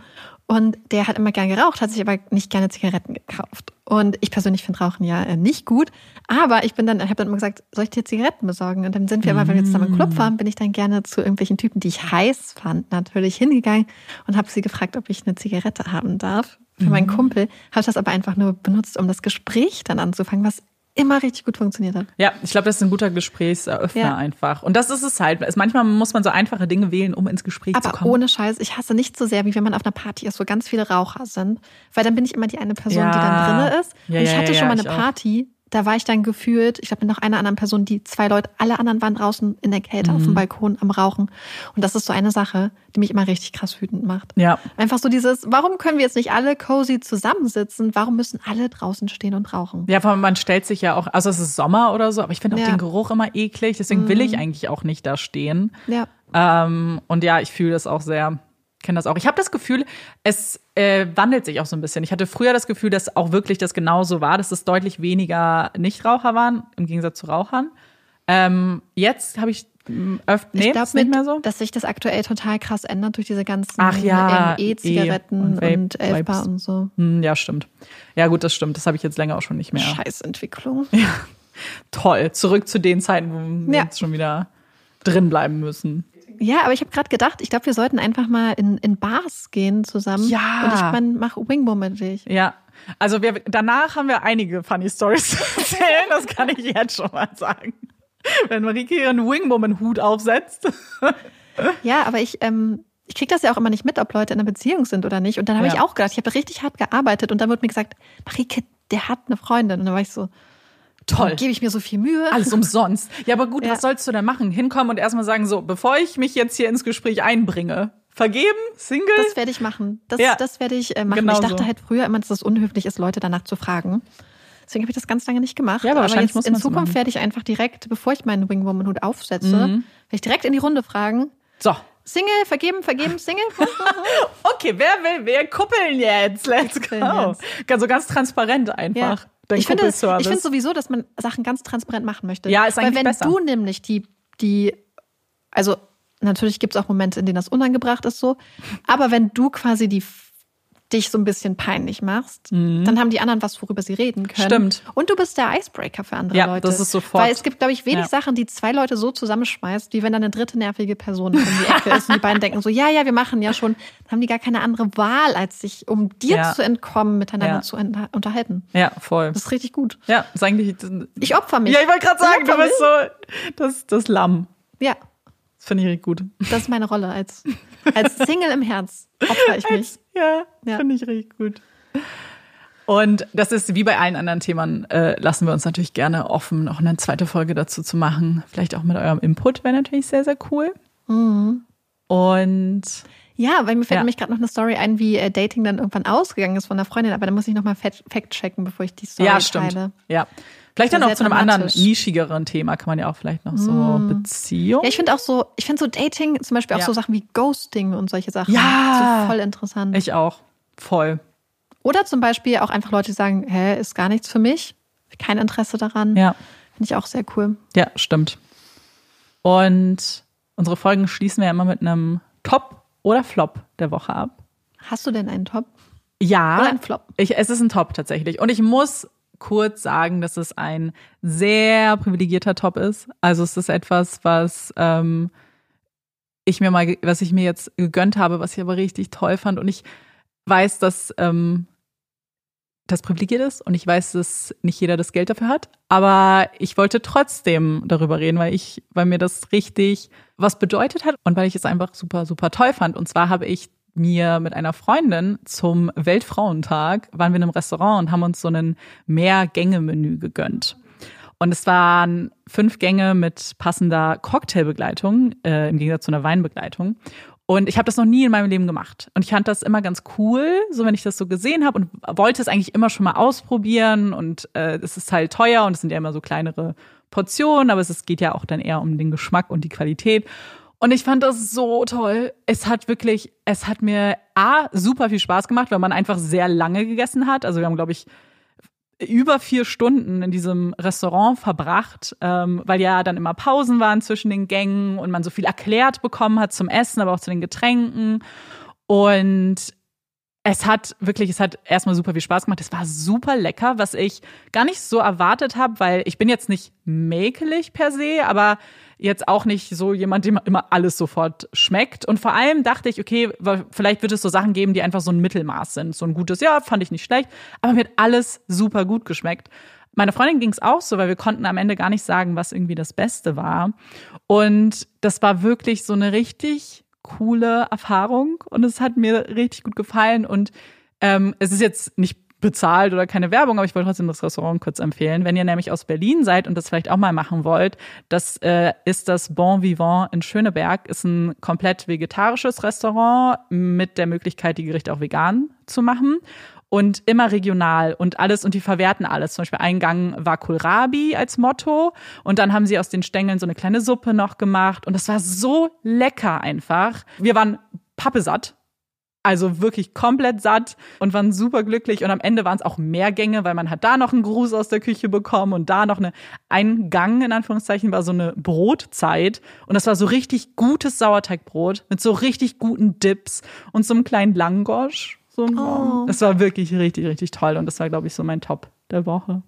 und der hat immer gern geraucht, hat sich aber nicht gerne Zigaretten gekauft. Und ich persönlich finde Rauchen ja äh, nicht gut, aber ich bin dann, ich habe dann immer gesagt, soll ich dir Zigaretten besorgen? Und dann sind wir immer, wenn wir zusammen im Club waren, bin ich dann gerne zu irgendwelchen Typen, die ich heiß fand, natürlich hingegangen und habe sie gefragt, ob ich eine Zigarette haben darf für meinen Kumpel. Habe das aber einfach nur benutzt, um das Gespräch dann anzufangen, was immer richtig gut funktioniert hat. Ja, ich glaube, das ist ein guter Gesprächseröffner Ja. einfach. Und das ist es halt. Manchmal muss man so einfache Dinge wählen, um ins Gespräch zu Aber kommen. ohne Scheiß, ich hasse nicht so sehr, wie wenn man auf einer Party ist, wo ganz viele Raucher sind. Weil dann bin ich immer die eine Person, die Ja. dann drinne ist. Ja, und ich hatte schon mal eine ich auch. Da war ich dann gefühlt, ich glaube mit noch einer anderen Person, die zwei Leute, alle anderen waren draußen in der Kälte auf Mhm. dem Balkon am Rauchen. Und das ist so eine Sache, die mich immer richtig krass wütend macht. ja. Einfach so dieses, warum können wir jetzt nicht alle cozy zusammensitzen? Warum müssen alle draußen stehen und rauchen? Ja, vor allem, man stellt sich ja auch, also es ist Sommer oder so, aber ich finde auch Ja. Mhm. den Geruch immer eklig, deswegen will ich eigentlich auch nicht da stehen. Ja. Ähm, und ja, ich fühle das auch sehr, kenne das auch. Ich habe das Gefühl, es äh, wandelt sich auch so ein bisschen. Ich hatte früher das Gefühl, dass auch wirklich das genauso war, dass es deutlich weniger Nichtraucher waren, im Gegensatz zu Rauchern. Ähm, jetzt habe ich mh, öfter, nee, ich glaube nicht mehr so. dass sich das aktuell total krass ändert durch diese ganzen ja, ähm, E-Zigaretten E- und und Elfbar und so. Hm, ja, stimmt. Ja, gut, das stimmt. Das habe ich jetzt länger auch schon nicht mehr. Scheißentwicklung. Toll. Zurück zu den Zeiten, wo wir Ja. jetzt schon wieder drin bleiben müssen. Ja, aber ich habe gerade gedacht, ich glaube, wir sollten einfach mal in, in Bars gehen zusammen. Ja. Und ich mein, mach Wingbo mit dich. Ja. Also wir, danach haben wir einige funny Stories zu erzählen, das kann ich jetzt schon mal sagen. Wenn Marike ihren Wingwoman-Hut aufsetzt. Ja, aber ich, ähm, ich krieg das ja auch immer nicht mit, ob Leute in einer Beziehung sind oder nicht. Und dann habe Ja. ich auch gedacht, ich habe richtig hart gearbeitet und dann wurde mir gesagt, Marike, der hat eine Freundin. Und dann war ich so, Toll. gebe ich mir so viel Mühe. Alles umsonst. Ja, aber gut, Ja. was sollst du denn machen? Hinkommen und erstmal sagen, so, bevor ich mich jetzt hier ins Gespräch einbringe, vergeben, Single? Das werde ich machen. Das, Ja. das werde ich äh, machen. Genau ich dachte so. halt früher immer, dass es unhöflich ist, Leute danach zu fragen. Deswegen habe ich das ganz lange nicht gemacht. Ja, aber wahrscheinlich jetzt muss in Zukunft werde ich einfach direkt, bevor ich meinen Wingwoman-Hut aufsetze, Mhm. werde ich direkt in die Runde fragen. so, Single, vergeben, vergeben, Single. Okay, wer will, wir kuppeln jetzt. Let's go. Ganz, so ganz transparent einfach. Dein Ich finde, ich Kuppelservice. finde sowieso, dass man Sachen ganz transparent machen möchte. Ja, ist Weil eigentlich wenn besser. du nämlich die, die, also natürlich gibt es auch Momente, in denen das unangebracht ist so, aber wenn du quasi die dich so ein bisschen peinlich machst, dann haben die anderen was, worüber sie reden können. Mhm. Stimmt. Und du bist der Icebreaker für andere Ja, Leute. das ist sofort. Weil es gibt, glaube ich, wenig Ja. Sachen, die zwei Leute so zusammenschmeißt, wie wenn da eine dritte nervige Person um die Ecke ist und die beiden denken so, ja, ja, wir machen ja schon. Dann haben die gar keine andere Wahl, als sich, um dir Ja. zu entkommen, miteinander zu unterhalten. ja, voll. Das ist richtig gut. Ja, ist eigentlich. Ich opfer mich. Ja, ich wollte gerade sagen, du bist so das, das Lamm. Ja, Das finde ich richtig gut. das ist meine Rolle als, als Single im Herz. Opfer ich mich. Ja, Ja. finde ich richtig gut. Und das ist wie bei allen anderen Themen, äh, lassen wir uns natürlich gerne offen, noch eine zweite Folge dazu zu machen. Vielleicht auch mit eurem Input wäre natürlich sehr, sehr cool. Mhm. Und Ja, weil mir fällt Ja. nämlich gerade noch eine Story ein, wie äh, Dating dann irgendwann ausgegangen ist von der Freundin, aber da muss ich nochmal fact-checken, bevor ich die Story ja, stimmt. teile. Ja. Vielleicht dann auch zu einem anderen, nischigeren Thema kann man ja auch vielleicht noch so Beziehung. Ja, ich finde auch so, ich finde so Dating, zum Beispiel auch Ja. so Sachen wie Ghosting und solche Sachen. Ja. So voll interessant. Ich auch. Voll. Oder zum Beispiel auch einfach Leute, die sagen, hä, ist gar nichts für mich, kein Interesse daran. Ja. Finde ich auch sehr cool. Ja, stimmt. Und unsere Folgen schließen wir ja immer mit einem Top oder Flop der Woche ab. Hast du denn einen Top? Ja. Oder ein Flop? Ich, es ist ein Top tatsächlich. Und ich muss kurz sagen, dass es ein sehr privilegierter Top ist. Also es ist etwas, was ähm, ich mir mal, was ich mir jetzt gegönnt habe, was ich aber richtig toll fand. Und ich weiß, dass ähm, das privilegiert ist und ich weiß, dass nicht jeder das Geld dafür hat. Aber ich wollte trotzdem darüber reden, weil ich, weil mir das richtig was bedeutet hat und weil ich es einfach super, super toll fand. Und zwar habe ich mir mit einer Freundin zum Weltfrauentag waren wir in einem Restaurant und haben uns so ein Mehrgänge-Menü gegönnt. Und es waren fünf Gänge mit passender Cocktailbegleitung, äh, im Gegensatz zu einer Weinbegleitung. Und ich habe das noch nie in meinem Leben gemacht. Und ich fand das immer ganz cool, so wenn ich das so gesehen habe und wollte es eigentlich immer schon mal ausprobieren. Und äh, es ist halt teuer und es sind ja immer so kleinere Portionen, aber es geht ja auch dann eher um den Geschmack und die Qualität. Und ich fand das so toll. Es hat wirklich, es hat mir A, super viel Spaß gemacht, weil man einfach sehr lange gegessen hat. Also wir haben, glaube ich, über vier Stunden in diesem Restaurant verbracht, ähm, weil ja dann immer Pausen waren zwischen den Gängen und man so viel erklärt bekommen hat zum Essen, aber auch zu den Getränken. Und es hat wirklich, es hat erstmal super viel Spaß gemacht. Es war super lecker, was ich gar nicht so erwartet habe, weil ich bin jetzt nicht mäkelig per se, aber jetzt auch nicht so jemand, dem immer alles sofort schmeckt. Und vor allem dachte ich, okay, vielleicht wird es so Sachen geben, die einfach so ein Mittelmaß sind. So ein gutes, ja, fand ich nicht schlecht, aber mir hat alles super gut geschmeckt. Meine Freundin ging es auch so, weil wir konnten am Ende gar nicht sagen, was irgendwie das Beste war. Und das war wirklich so eine richtig coole Erfahrung und es hat mir richtig gut gefallen. Und ähm, es ist jetzt nicht bezahlt oder keine Werbung, aber ich wollte trotzdem das Restaurant kurz empfehlen. Wenn ihr nämlich aus Berlin seid und das vielleicht auch mal machen wollt, das äh, ist das Bon Vivant in Schöneberg. Ist ein komplett vegetarisches Restaurant mit der Möglichkeit, die Gerichte auch vegan zu machen. Und immer regional und alles und die verwerten alles. Zum Beispiel ein Gang war Kohlrabi als Motto und dann haben sie aus den Stängeln so eine kleine Suppe noch gemacht und das war so lecker einfach. Wir waren pappesatt also wirklich komplett satt und waren super glücklich. Und am Ende waren es auch mehr Gänge, weil man hat da noch einen Gruß aus der Küche bekommen und da noch eine, ein Gang, in Anführungszeichen, war so eine Brotzeit. Und das war so richtig gutes Sauerteigbrot mit so richtig guten Dips und so einem kleinen Langosch. So Oh. Das war wirklich richtig, richtig toll. Und das war, glaube ich, so mein Top der Woche.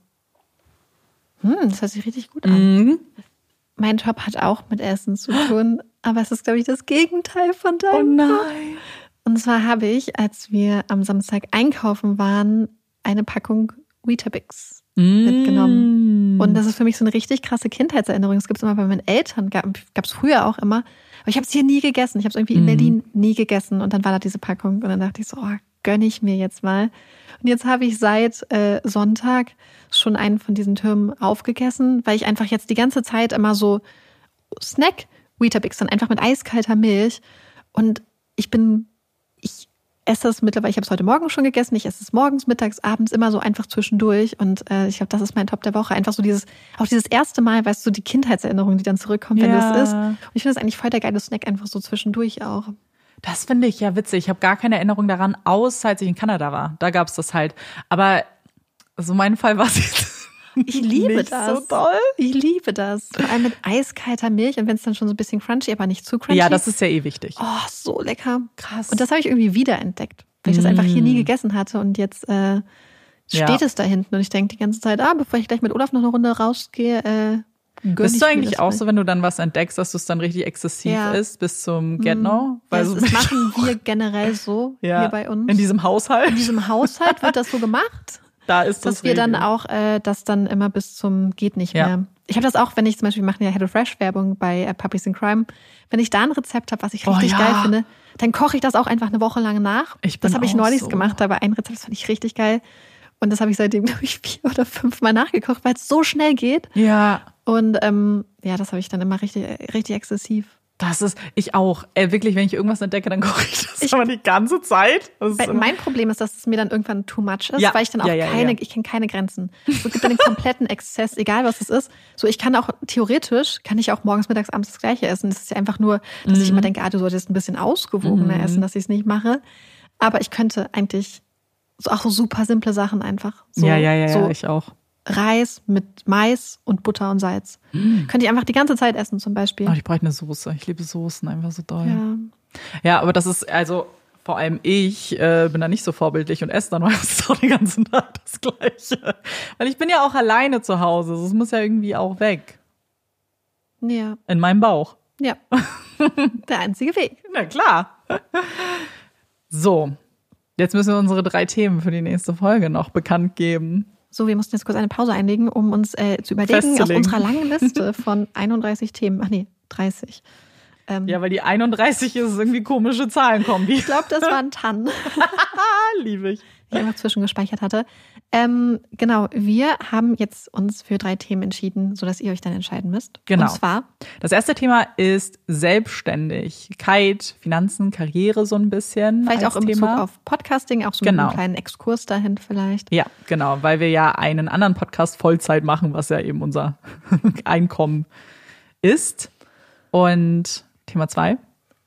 Hm, das hört sich richtig gut an. Mhm. Mein Top hat auch mit Essen zu tun, aber es ist, glaube ich, das Gegenteil von Oh deinem. nein. Und zwar habe ich, als wir am Samstag einkaufen waren, eine Packung Weetabix mitgenommen. Mm. Und das ist für mich so eine richtig krasse Kindheitserinnerung. Es gibt es immer bei meinen Eltern, gab es früher auch immer. Aber ich habe es hier nie gegessen. Ich habe es irgendwie in Mhm. Berlin nie gegessen. Und dann war da diese Packung. Und dann dachte ich so, oh, gönne ich mir jetzt mal. Und jetzt habe ich seit äh, Sonntag schon einen von diesen Türmen aufgegessen, weil ich einfach jetzt die ganze Zeit immer so Snack Weetabix dann einfach mit eiskalter Milch. Und ich bin, esse es mittlerweile, ich habe es heute Morgen schon gegessen, ich esse es morgens, mittags, abends, immer so einfach zwischendurch. Und äh, ich glaube, das ist mein Top der Woche. Einfach so dieses, auch dieses erste Mal, weißt du, die Kindheitserinnerung, die dann zurückkommt, wenn Ja. du es isst. Und ich finde das eigentlich voll der geile Snack, einfach so zwischendurch auch. Das finde ich ja witzig. Ich habe gar keine Erinnerung daran, außer als ich in Kanada war. Da gab es das halt. Aber so mein Fall war es jetzt Ich liebe nicht das. so doll. Ich liebe das. Vor allem mit eiskalter Milch und wenn es dann schon so ein bisschen crunchy, aber nicht zu crunchy. Ja, das ist ja eh wichtig. Oh, so lecker. Krass. Und das habe ich irgendwie wiederentdeckt, weil ich das einfach hier nie gegessen hatte und jetzt äh, Ja. steht es da hinten und ich denke die ganze Zeit, ah, bevor ich gleich mit Olaf noch eine Runde rausgehe, äh, gönn Bist du eigentlich auch so, wenn du dann was entdeckst, dass du es dann richtig exzessiv Ja. isst bis zum Get No? Ja, das, so machen wir generell so ja, hier bei uns. In diesem Haushalt. In diesem Haushalt wird das so gemacht, da ist das dass wir dann auch äh, das dann immer bis zum geht nicht Ja. mehr. Ich habe das auch, wenn ich zum Beispiel wir machen ja HelloFresh Werbung bei äh, Puppies in Crime, wenn ich da ein Rezept habe, was ich Oh, richtig ja. geil finde, dann koche ich das auch einfach eine Woche lang nach. Ich bin das habe ich neulich so. gemacht, aber ein Rezept das fand ich richtig geil und das habe ich seitdem glaube ich vier oder fünf Mal nachgekocht, weil es so schnell geht Ja, und ähm, ja, das habe ich dann immer richtig richtig exzessiv. Das ist, ich auch. Ey, wirklich, wenn ich irgendwas entdecke, dann koche ich das Ich- aber die ganze Zeit. Mein Problem ist, dass es mir dann irgendwann too much ist, Ja, weil ich dann auch ja, ja, keine, ich kenne keine Grenzen. So, es gibt dann den kompletten Exzess, egal was es ist. So, ich kann auch theoretisch, kann ich auch morgens, mittags, abends das Gleiche essen. Das ist ja einfach nur, dass Mhm. ich immer denke, ah, du solltest ein bisschen ausgewogener essen, dass ich es nicht mache. Aber ich könnte eigentlich so auch so super simple Sachen einfach. So, ja, ja, ja, so ja, ich auch. Reis mit Mais und Butter und Salz. Könnte ich einfach die ganze Zeit essen, zum Beispiel. Oh, ich brauche eine Soße. Ich liebe Soßen einfach so doll. ja. Ja, aber das ist, also vor allem ich äh, bin da nicht so vorbildlich und esse dann meistens auch den ganzen Tag das Gleiche. Weil ich bin ja auch alleine zu Hause. Das muss ja irgendwie auch weg. ja, In meinem Bauch. ja. Der einzige Weg. Na klar. So, jetzt müssen wir unsere drei Themen für die nächste Folge noch bekannt geben. So, wir mussten jetzt kurz eine Pause einlegen, um uns äh, zu überlegen aus Festzulegen. unserer langen Liste von 31 Themen. Ach nee, 30. Ähm, Ja, weil die 31 ist irgendwie komische Zahlenkombi. Ich glaube, das waren Tannen, Ah, liebe ich. die ich einfach zwischengespeichert hatte. Ähm, genau, wir haben jetzt uns für drei Themen entschieden, sodass ihr euch dann entscheiden müsst. Genau. Und zwar, Das erste Thema ist Selbstständigkeit, Finanzen, Karriere so ein bisschen. vielleicht auch Bezug Thema. auf Podcasting, auch so mit Genau. einem kleinen Exkurs dahin vielleicht. Ja, genau, weil wir ja einen anderen Podcast Vollzeit machen, was ja eben unser Einkommen ist. Und Thema zwei.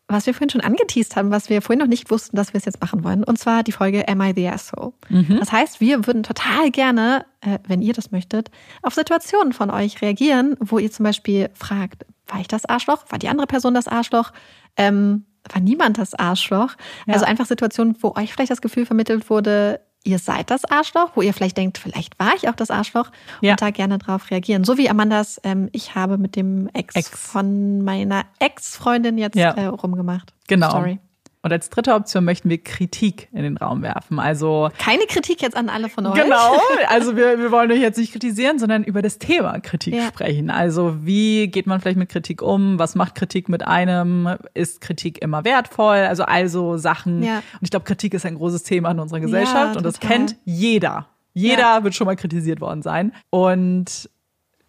Was wir vorhin schon angeteased haben, was wir vorhin noch nicht wussten, dass wir es jetzt machen wollen. Und zwar die Folge Am I the Asshole? Mhm. Das heißt, wir würden total gerne, äh, wenn ihr das möchtet, auf Situationen von euch reagieren, wo ihr zum Beispiel fragt, war ich das Arschloch? War die andere Person das Arschloch? Ähm, war niemand das Arschloch? Ja. Also einfach Situationen, wo euch vielleicht das Gefühl vermittelt wurde, ihr seid das Arschloch, wo ihr vielleicht denkt, vielleicht war ich auch das Arschloch Ja. und da gerne drauf reagieren. So wie Amandas, ähm, ich habe mit dem Ex, Ex. von meiner Ex-Freundin jetzt Ja. äh, rumgemacht. Genau. Story. Und als dritte Option möchten wir Kritik in den Raum werfen. Also Keine Kritik jetzt an alle von euch. Genau, also wir, wir wollen euch jetzt nicht kritisieren, sondern über das Thema Kritik Ja. sprechen. Also wie geht man vielleicht mit Kritik um? Was macht Kritik mit einem? Ist Kritik immer wertvoll? Also also Sachen. Ja. Und ich glaube, Kritik ist ein großes Thema in unserer Gesellschaft Ja, und das kennt jeder. Jeder wird schon mal kritisiert worden sein. Und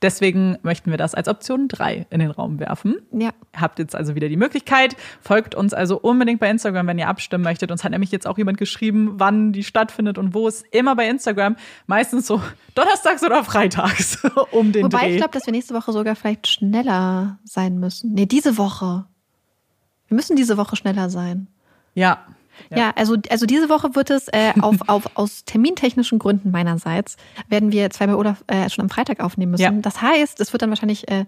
deswegen möchten wir das als Option drei in den Raum werfen. Ja. Habt jetzt also wieder die Möglichkeit. Folgt uns also unbedingt bei Instagram, wenn ihr abstimmen möchtet. Uns hat nämlich jetzt auch jemand geschrieben, wann die stattfindet und wo es immer bei Instagram. Meistens so donnerstags oder freitags um den Wobei Dreh. ich glaube, dass wir nächste Woche sogar vielleicht schneller sein müssen. Nee, diese Woche. Wir müssen diese Woche schneller sein. ja. Ja, also, also diese Woche wird es äh, auf, auf, aus termintechnischen Gründen meinerseits, werden wir zwei bei Olaf äh, schon am Freitag aufnehmen müssen. Ja. Das heißt, es wird dann wahrscheinlich äh,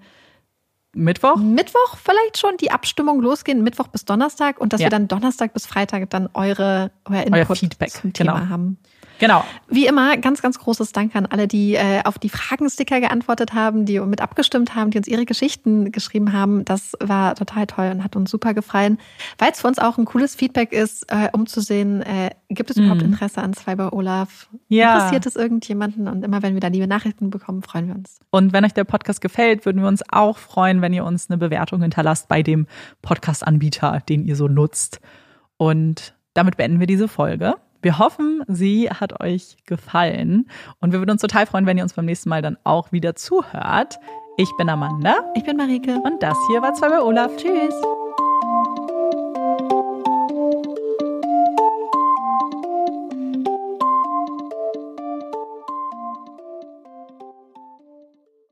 Mittwoch? Mittwoch vielleicht schon die Abstimmung losgehen, Mittwoch bis Donnerstag und dass Ja. wir dann Donnerstag bis Freitag dann eure, euer Input Feedback, zum Thema genau. haben. Genau. Wie immer, ganz, ganz großes Dank an alle, die äh, auf die Fragensticker geantwortet haben, die mit abgestimmt haben, die uns ihre Geschichten geschrieben haben. Das war total toll und hat uns super gefallen, weil es für uns auch ein cooles Feedback ist, äh, um zu sehen, äh, gibt es überhaupt Interesse an zwei bei Olaf? Ja. Interessiert es irgendjemanden? Und immer wenn wir da liebe Nachrichten bekommen, freuen wir uns. Und wenn euch der Podcast gefällt, würden wir uns auch freuen, wenn ihr uns eine Bewertung hinterlasst bei dem Podcast-Anbieter, den ihr so nutzt. Und damit beenden wir diese Folge. Wir hoffen, sie hat euch gefallen. Und wir würden uns total freuen, wenn ihr uns beim nächsten Mal dann auch wieder zuhört. Ich bin Amanda Ich bin Marike. und das hier war zwei bei Olaf. Tschüss.